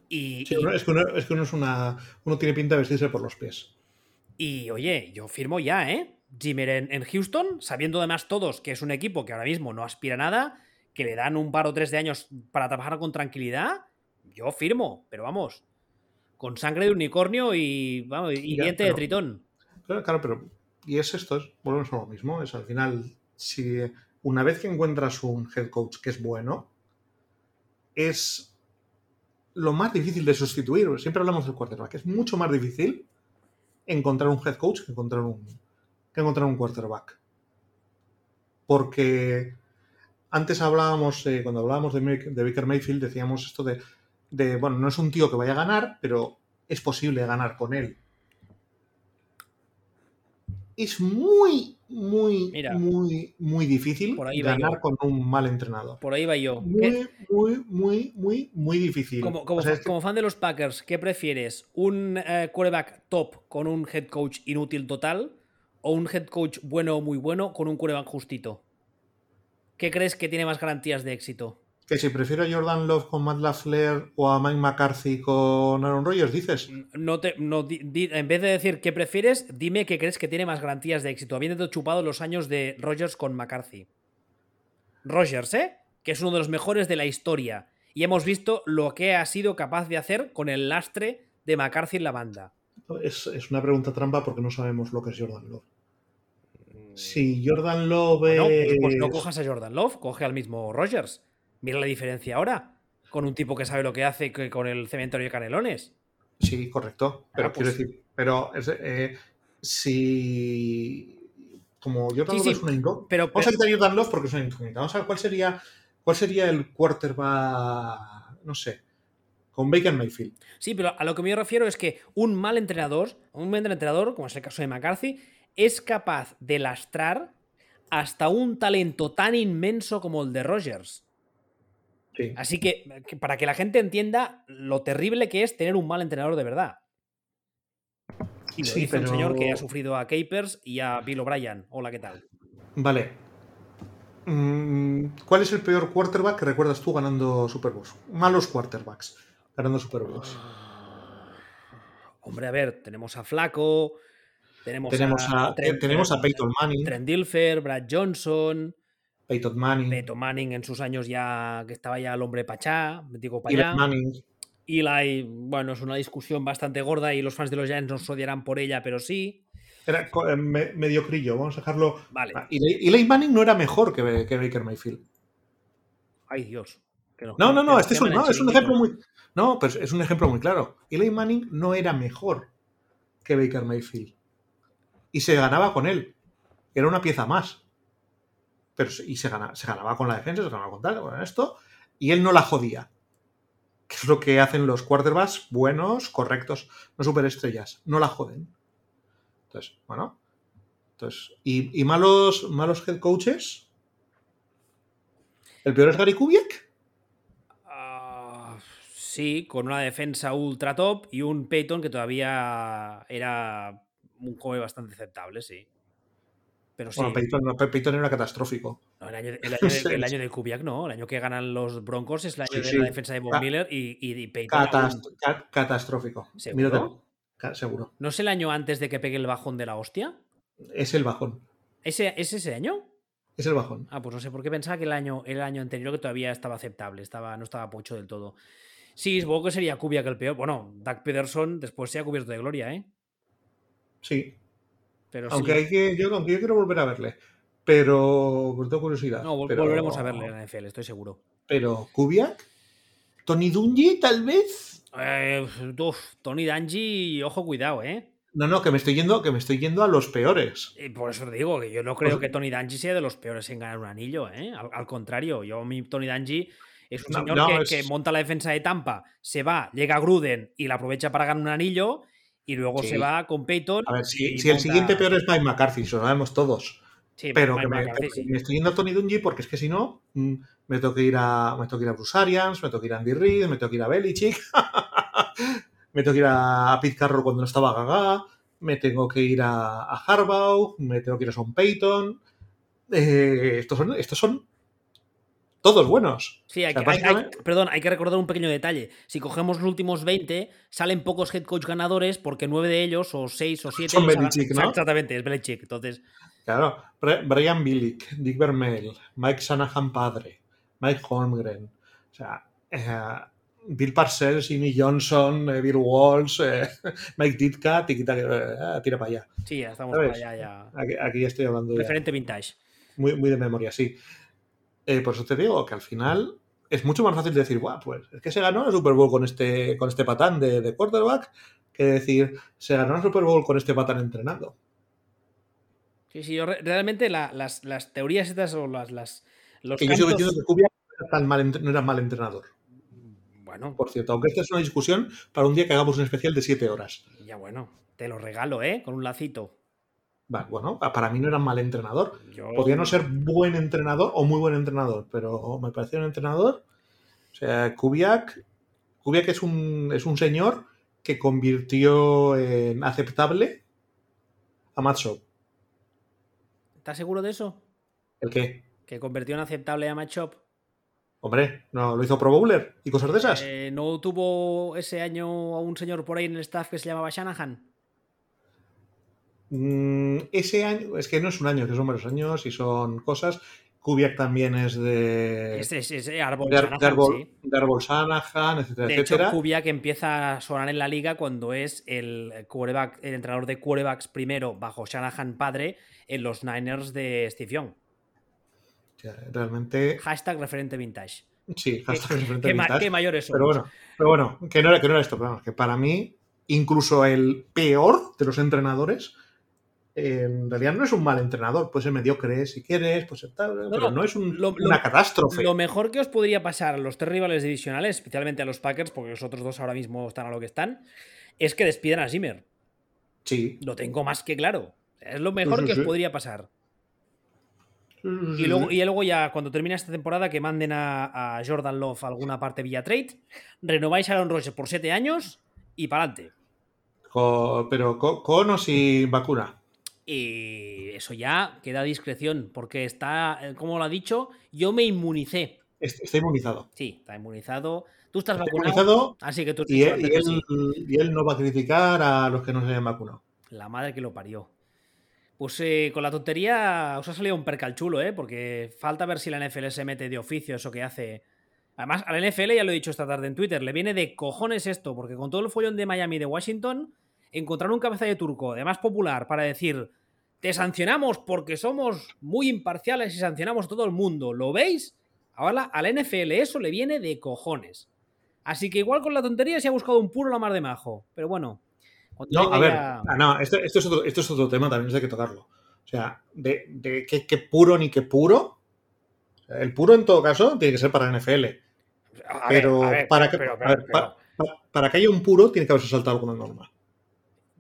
Y, Es, que uno, es, una. Uno tiene pinta de vestirse por los pies. Y oye, yo firmo ya, ¿eh? Zimmer en, Houston, sabiendo además todos que es un equipo que ahora mismo no aspira a nada, que le dan un par o tres de años para trabajar con tranquilidad, yo firmo, pero vamos, con sangre de unicornio y, vamos, y diente de tritón. Claro, claro, pero. Y es esto, es, volvemos a lo mismo. Es al final, si una vez que encuentras un head coach que es bueno, es lo más difícil de sustituir. Siempre hablamos del quarterback. Es mucho más difícil encontrar un head coach que encontrar un, que encontrar un quarterback. Porque antes hablábamos, eh, cuando hablábamos de, de Baker Mayfield, decíamos esto de de, bueno, no es un tío que vaya a ganar, pero es posible ganar con él. Es muy, muy, muy, muy difícil ganar con un mal entrenador. Por ahí va yo. Muy, muy, muy, muy, muy difícil. Como, como, fan de los Packers, ¿qué prefieres? ¿Un eh, quarterback top con un head coach inútil total? ¿O un head coach bueno o muy bueno con un quarterback justito? ¿Qué crees que tiene más garantías de éxito? Que si prefiero a Jordan Love con Matt LaFleur o a Mike McCarthy con Aaron Rodgers, dices. No te, no, en vez de decir qué prefieres, dime qué crees que tiene más garantías de éxito, habiendo chupado los años de Rodgers con McCarthy. Rodgers, ¿eh? Que es uno de los mejores de la historia. Y hemos visto lo que ha sido capaz de hacer con el lastre de McCarthy en la banda. Es, una pregunta trampa porque no sabemos lo que es Jordan Love. Mm. Si Jordan Love pues, pues no cojas a Jordan Love, coge al mismo Rodgers. Mira la diferencia ahora con un tipo que sabe lo que hace que con el cementerio de Canelones. Sí, correcto. Pero ah, quiero pues decir, pero eh, si. Como Jordan Love es una incógnita. Pero, Vamos a quitar Jordan Love porque es una incógnita. Vamos a ver cuál sería, cuál sería el quarterback. No sé. Con Baker Mayfield. Sí, pero a lo que me refiero es que un mal entrenador, un mal entrenador, como es el caso de McCarthy, es capaz de lastrar hasta un talento tan inmenso como el de Rogers. Sí. Así que, para que la gente entienda lo terrible que es tener un mal entrenador de verdad. Y lo Sí, dice un señor que ha sufrido a Capers y a Bill O'Brien. Hola, ¿qué tal? Vale. Mm, ¿Cuál es el peor quarterback que recuerdas tú ganando Super Bowls? Malos quarterbacks ganando Super Bowls. Hombre, a ver, tenemos a Flaco, tenemos, Tenemos a, Trent- tenemos a Peyton Manning. Trent Dilfer, Brad Johnson, Peyton Manning. Peyton Manning en sus años ya que estaba ya el hombre pachá, digo allá. Manning. Eli, bueno, es una discusión bastante gorda y los fans de los Giants nos odiarán por ella, pero sí. Era eh, me- mediocrillo, vamos a dejarlo. Vale. Ah, Eli, Eli Manning no era mejor que, que Baker Mayfield. Ay, Dios. Que No, no, no, este es un, no, es un ejemplo muy. No, pero es un ejemplo muy claro. Eli Manning no era mejor que Baker Mayfield. Y se ganaba con él. Era una pieza más. Pero, y se se ganaba con la defensa, se ganaba con tal, con esto. Y él no la jodía. Que es lo que hacen los quarterbacks buenos, correctos, no superestrellas. No la joden. Entonces, bueno. Entonces, ¿y, malos, malos head coaches? ¿El peor es Gary Kubiak? Ah, sí, con una defensa ultra top y un Peyton que todavía era un come bastante aceptable, sí. Pero sí, Bueno, Peyton, no, Peyton era catastrófico. no, el, año, el año de, el año de Kubiak no, el año que ganan los Broncos es el año Sí, de sí. la defensa de Bob Ca- Miller y, y, Peyton aún- Catast- ca- catastrófico. ¿Seguro? ¿No es el año antes de que pegue el bajón de la hostia? Es el bajón. ¿Ese, ¿Es ese año? Es el bajón. Ah, pues no sé por qué pensaba que el año, el año anterior que todavía estaba aceptable, estaba, no estaba pocho del todo. Sí, supongo que sería Kubiak el peor. Bueno, Doug Peterson después se ha cubierto de gloria, ¿eh? Sí. Pero Aunque, sí. hay que, yo, aunque yo quiero volver a verle. Pero. Pues tengo curiosidad. No, vol- pero- volveremos a verle en la NFL, estoy seguro. Pero. ¿Kubiak? ¿Tony Dungy, tal vez? Eh, uf, Tony Danji, ojo, cuidado, ¿eh? No, no, que me estoy yendo, que me estoy yendo a los peores. Y por eso te digo que yo no creo Pues- que Tony Danji sea de los peores en ganar un anillo, ¿eh? Al, al contrario, yo, mi Tony Danji es un No, señor no, que, es- que monta la defensa de Tampa, se va, llega a Gruden y la aprovecha para ganar un anillo y luego Sí. se va con Peyton. A ver, si, el siguiente peor es Mike McCarthy, eso lo sabemos todos. Sí, Pero Mike que me, McCarthy, pero sí. me estoy yendo a Tony Dungy porque es que si no, mm, me tengo que ir a. Me tengo que ir a Bruce Arians, me tengo que ir a Andy Reid, me tengo que ir a Belichick, me tengo que ir a, Pete Carroll cuando no estaba Gaga, me tengo que ir a, a Harbaugh, me tengo que ir a Sean Payton. Eh, estos, son, estos son todos buenos. Sí, hay, O sea, que- hay- hay- básicamente- perdón, hay que recordar un pequeño detalle. Si cogemos los últimos 20, salen pocos head coach ganadores porque nueve de ellos, o seis o siete, Son Belichick, ¿no? Exactamente, es Belichick. Entonces, Claro, Bri- Brian Billick, Dick Vermeil, Mike Shanahan padre, Mike Holmgren, o sea, eh, Bill Parcells, Jimmy Johnson, eh, Bill Walsh, eh, Mike Ditka, tiquita, eh, tira para allá. sí, ya estamos ¿Sabes? por allá ya. Aquí, aquí ya estoy hablando ya, Referente vintage. muy, muy de memoria, sí. Eh, por eso te digo que al final es mucho más fácil decir, Buah, pues es que se ganó la Super Bowl con este, con este patán de, de quarterback que decir, se ganó la Super Bowl con este patán entrenando. Sí, sí, yo re- realmente la- las, las teorías estas o las, las los Que yo sigo cantos- diciendo que Kubiak no no era mal entrenador. Bueno, Por cierto, aunque esta es una discusión para un día que hagamos un especial de 7 horas. ya bueno, te lo regalo, ¿eh? Con un lacito. Vale, bueno, para mí no era mal entrenador. Yo- Podría no ser buen entrenador o muy buen entrenador, pero me parecía un entrenador. O sea, Kubiak, Kubiak es un, es un señor que convirtió en aceptable a Matt Schaub. ¿Estás seguro de eso? ¿El qué? Que convirtió en aceptable a Matchup. Hombre, no lo hizo Pro Bowler y cosas de esas. Eh, ¿No tuvo ese año a un señor por ahí en el staff que se llamaba Shanahan? Mm, ese año, es que no es un año, que son varios años y son cosas. Kubiak también es de. Es de, Shanahan, de Arbol, sí. de Shanahan, etcétera, De hecho, etcétera. Kubiak empieza a sonar en la liga cuando es el, quarterback, el entrenador de quarterbacks primero bajo Shanahan padre en los Niners de Steve Young. Realmente, Hashtag referente vintage. sí, hashtag referente ¿Qué, ma- vintage. qué mayores son? Pero bueno, pero bueno, que no era, que no era esto, pero vamos, que para mí, incluso el peor de los entrenadores, eh, en realidad no es un mal entrenador, puede ser mediocre si quieres, puede ser tal, pero no, es un- lo- lo- una catástrofe. Lo mejor que os podría pasar a los tres rivales divisionales, especialmente a los Packers, porque los otros dos ahora mismo están a lo que están, es que despidan a Zimmer. Sí, Lo tengo más que claro. Es lo mejor sí, que os podría pasar. Y luego, y luego ya, cuando termine esta temporada, que manden a, a Jordan Love a alguna parte vía trade, renováis a Aaron Rodgers por siete años y para adelante. pero con, o sin vacuna. Y eso ya queda a discreción, porque está, eh, como lo ha dicho, yo me inmunicé. Está inmunizado. Sí, está inmunizado. Tú estás vacunado. así que tú y, él, y, él, no va a criticar a los que no se hayan vacunado. La madre que lo parió. Pues eh, con la tontería os ha salido un percal chulo, ¿eh? Porque falta ver si la NFL se mete de oficio eso que hace. Además, a la NFL, ya lo he dicho esta tarde en Twitter, le viene de cojones esto, porque con todo el follón de Miami y de Washington, encontrar un cabeza de turco, de más popular, para decir, te sancionamos porque somos muy imparciales y sancionamos a todo el mundo, ¿lo veis? Ahora a la NFL eso le viene de cojones. Así que igual con la tontería se ha buscado un puro la mar de majo. Pero bueno, no, a ver, ah, no, esto, es otro, tema, también hay que tocarlo. O sea, de, qué, puro ni qué puro. El puro, en todo caso, tiene que ser para NFL. pero, para, que, para, que haya un puro, tiene que haberse saltado alguna norma.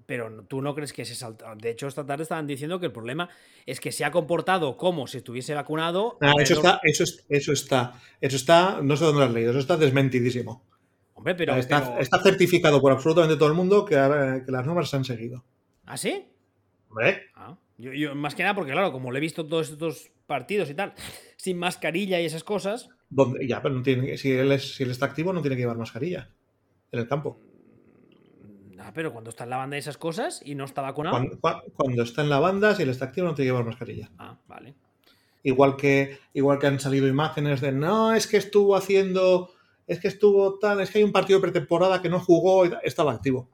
Pero tú no crees que se saltado. De hecho, esta tarde estaban diciendo que el problema es que se ha comportado como si estuviese vacunado. Ah, eso, está, eso, eso está. Eso está. No sé dónde lo has leído. Eso está desmentidísimo pero. Está, certificado por absolutamente todo el mundo que, las normas se han seguido. ¿Ah, sí? Hombre. Ah, yo, más que nada, porque claro, como le he visto todos estos partidos y tal, sin mascarilla y esas cosas. ya, pero no tiene, si, él es, si él está activo, no tiene que llevar mascarilla en el campo. Ah, pero cuando está en la banda y esas cosas y no está vacunado. Cuando, está en la banda, si él está activo, no tiene que llevar mascarilla. Ah, vale. Igual que, igual que han salido imágenes de no, es que estuvo haciendo es que estuvo tal, es que hay un partido de pretemporada que no jugó y estaba activo.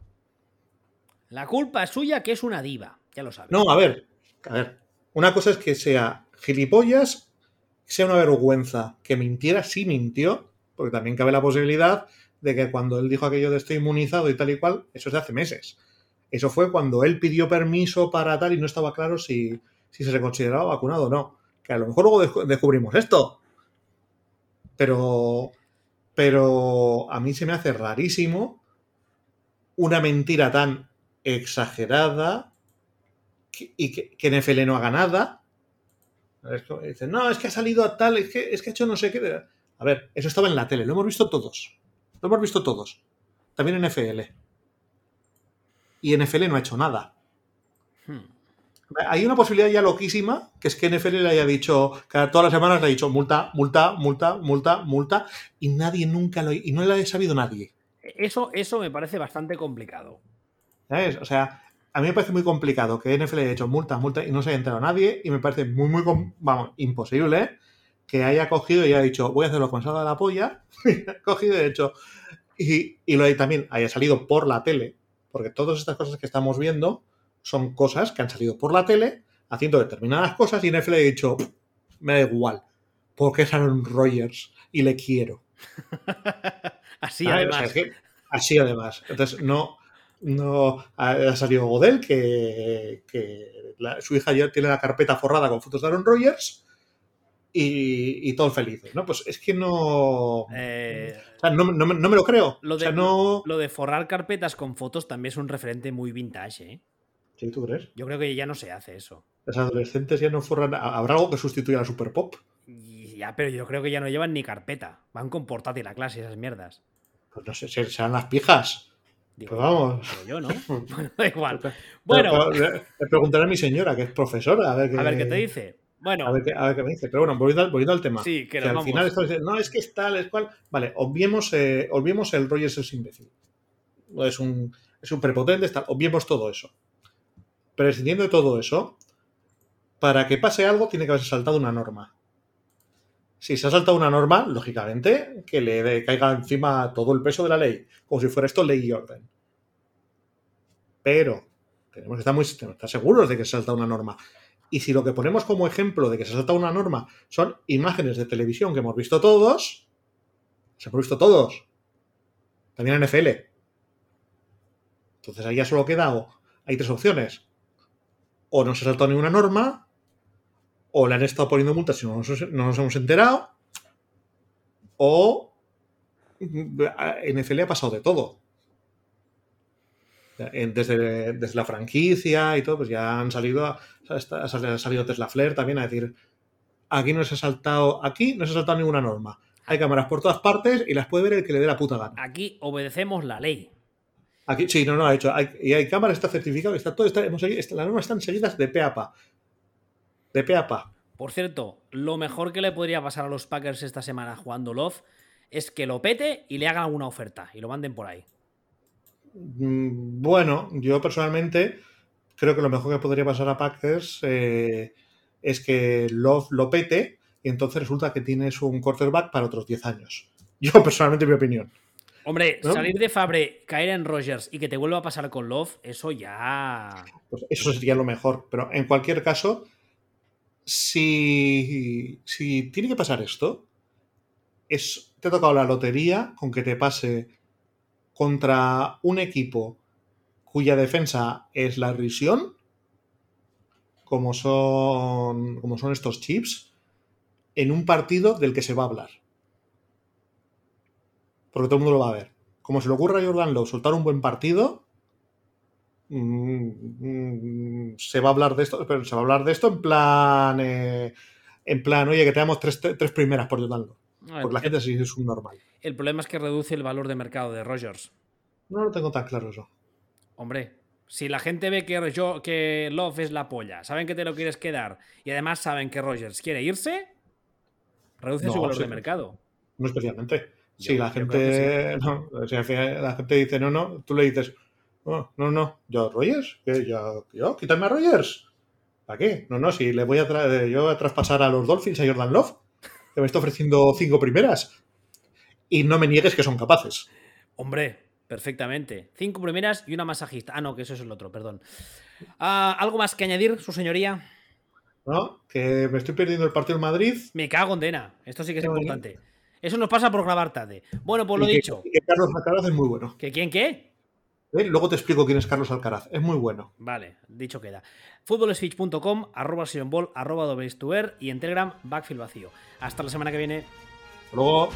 La culpa es suya que es una diva, ya lo sabes. No, a ver, a ver. Una cosa es que sea gilipollas, sea una vergüenza, que mintiera, sí mintió, porque también cabe la posibilidad de que cuando él dijo aquello de estoy inmunizado y tal y cual, eso es de hace meses. Eso fue cuando él pidió permiso para tal y no estaba claro si, si se consideraba vacunado o no. Que a lo mejor luego descubrimos esto. Pero pero a mí se me hace rarísimo una mentira tan exagerada y que, NFL no haga nada. Dicen, no, es que ha salido a tal, es que, es que ha hecho no sé qué. A ver, eso estaba en la tele, lo hemos visto todos. Lo hemos visto todos. También en NFL. Y NFL no ha hecho nada. Hmm hay una posibilidad ya loquísima, que es que NFL le haya dicho, cada todas las semanas le ha dicho multa, multa, multa, multa, multa, y nadie nunca lo, y no lo ha sabido nadie. Eso, eso me parece bastante complicado. ¿Sabes? O sea, a mí me parece muy complicado que NFL haya hecho multa, multa y no se haya enterado nadie, y me parece muy, muy, vamos, imposible que haya cogido y haya dicho, voy a hacerlo con salda de la polla, cogido y hecho, y, y lo también haya salido por la tele, porque todas estas cosas que estamos viendo, son cosas que han salido por la tele haciendo determinadas cosas y NFL ha dicho, me da igual, porque es Aaron Rodgers y le quiero. así además. así además. Entonces, no, no ha salido Godel, que, su hija ya tiene la carpeta forrada con fotos de Aaron Rodgers y, y todos felices, ¿no? Pues es que no, eh, o sea, no, no, me lo creo. Lo de, no... lo de forrar carpetas con fotos también es un referente muy vintage, ¿eh? ¿Sí, tú crees? Yo creo que ya no se hace eso. Los adolescentes ya no forran. ¿Habrá algo que sustituya a la Super Pop? Ya, pero yo creo que ya no llevan ni carpeta. Van con portátil a clase esas mierdas. Pues no sé, serán las pijas. pues vamos. Pero yo no. bueno, da igual. Bueno. le, preguntaré a mi señora, que es profesora, a ver qué, a ver qué te dice. Bueno. A ver, qué, a ver qué me dice. Pero bueno, volviendo al, tema. Sí, que, al final esto no, es que es tal, es cual. Vale, obviemos, eh, obviemos el Rogers es imbécil. Es un, es un prepotente, tal. Obviemos todo eso prescindiendo de todo eso, para que pase algo tiene que haberse saltado una norma. Si se ha saltado una norma, lógicamente, que le caiga encima todo el peso de la ley, como si fuera esto ley y orden. Pero tenemos que estar muy estar seguros de que se ha saltado una norma. Y si lo que ponemos como ejemplo de que se ha saltado una norma son imágenes de televisión que hemos visto todos, se hemos visto todos, también en NFL. Entonces ahí ya solo queda, hay tres opciones o no se ha saltado ninguna norma, o le han estado poniendo multas y no nos, hemos enterado, o en NFL ha pasado de todo. Desde, desde, la franquicia y todo, pues ya han salido, ha salido Tesla Flair también a decir, aquí no se ha saltado, aquí no se ha saltado ninguna norma. Hay cámaras por todas partes y las puede ver el que le dé la puta gana. Aquí obedecemos la ley. Aquí, sí, no, no, ha hecho. Hay, y hay cámaras, está certificado, está todo, está, hemos está- las normas están seguidas de pe a pa. De pe a pa. Por cierto, lo mejor que le podría pasar a los Packers esta semana jugando Love es que lo pete y le hagan alguna oferta y lo manden por ahí. Mm, Bueno, yo personalmente creo que lo mejor que podría pasar a Packers eh, es que Love lo pete y entonces resulta que tienes un quarterback para otros 10 años. Yo personalmente, mi opinión. Hombre, ¿No? salir de Fabre, caer en Rogers y que te vuelva a pasar con Love, eso ya. Pues eso sería lo mejor. Pero en cualquier caso, si, si tiene que pasar esto, es, te ha tocado la lotería con que te pase contra un equipo cuya defensa es la risión, como son, como son estos chips, en un partido del que se va a hablar. Porque todo el mundo lo va a ver. Como se le ocurra a Jordan Love soltar un buen partido, mm, mm, se va a hablar de esto, pero se va a hablar de esto en plan, eh, en plan, oye, que te damos tres, tres primeras por Jordan Love. Porque la gente sí es un normal. El problema es que reduce el valor de mercado de Rogers. No lo tengo tan claro eso. Hombre, si la gente ve que, yo, que Love es la polla, saben que te lo quieres quedar y además saben que Rogers quiere irse, reduce No, su valor sí. de mercado. No especialmente. Si la gente, no, si la gente dice no, no, tú le dices, no, no, no, yo Rogers, ¿Qué? yo, yo, quítame a Rogers. ¿Para qué? No, no, si le voy a tra- yo voy a traspasar a los Dolphins a Jordan Love, que me está ofreciendo cinco primeras. Y no me niegues que son capaces. Hombre, perfectamente. Cinco primeras y una masajista. Ah, no, que eso es el otro, perdón. Ah, ¿Algo más que añadir, su señoría? ¿No? Que me estoy perdiendo el partido en Madrid. Me cago en Dena. Esto sí que es importante. Eso nos pasa por grabar tarde. Bueno, pues lo y dicho. que Carlos Alcaraz es muy bueno. ¿Que quién qué? ¿Eh? Luego te explico quién es Carlos Alcaraz. Es muy bueno. Vale, dicho queda. Futbolswitch.com, arroba sionball, arroba doblestuer y en Telegram, backfield vacío. Hasta la semana que viene. Hasta Luego.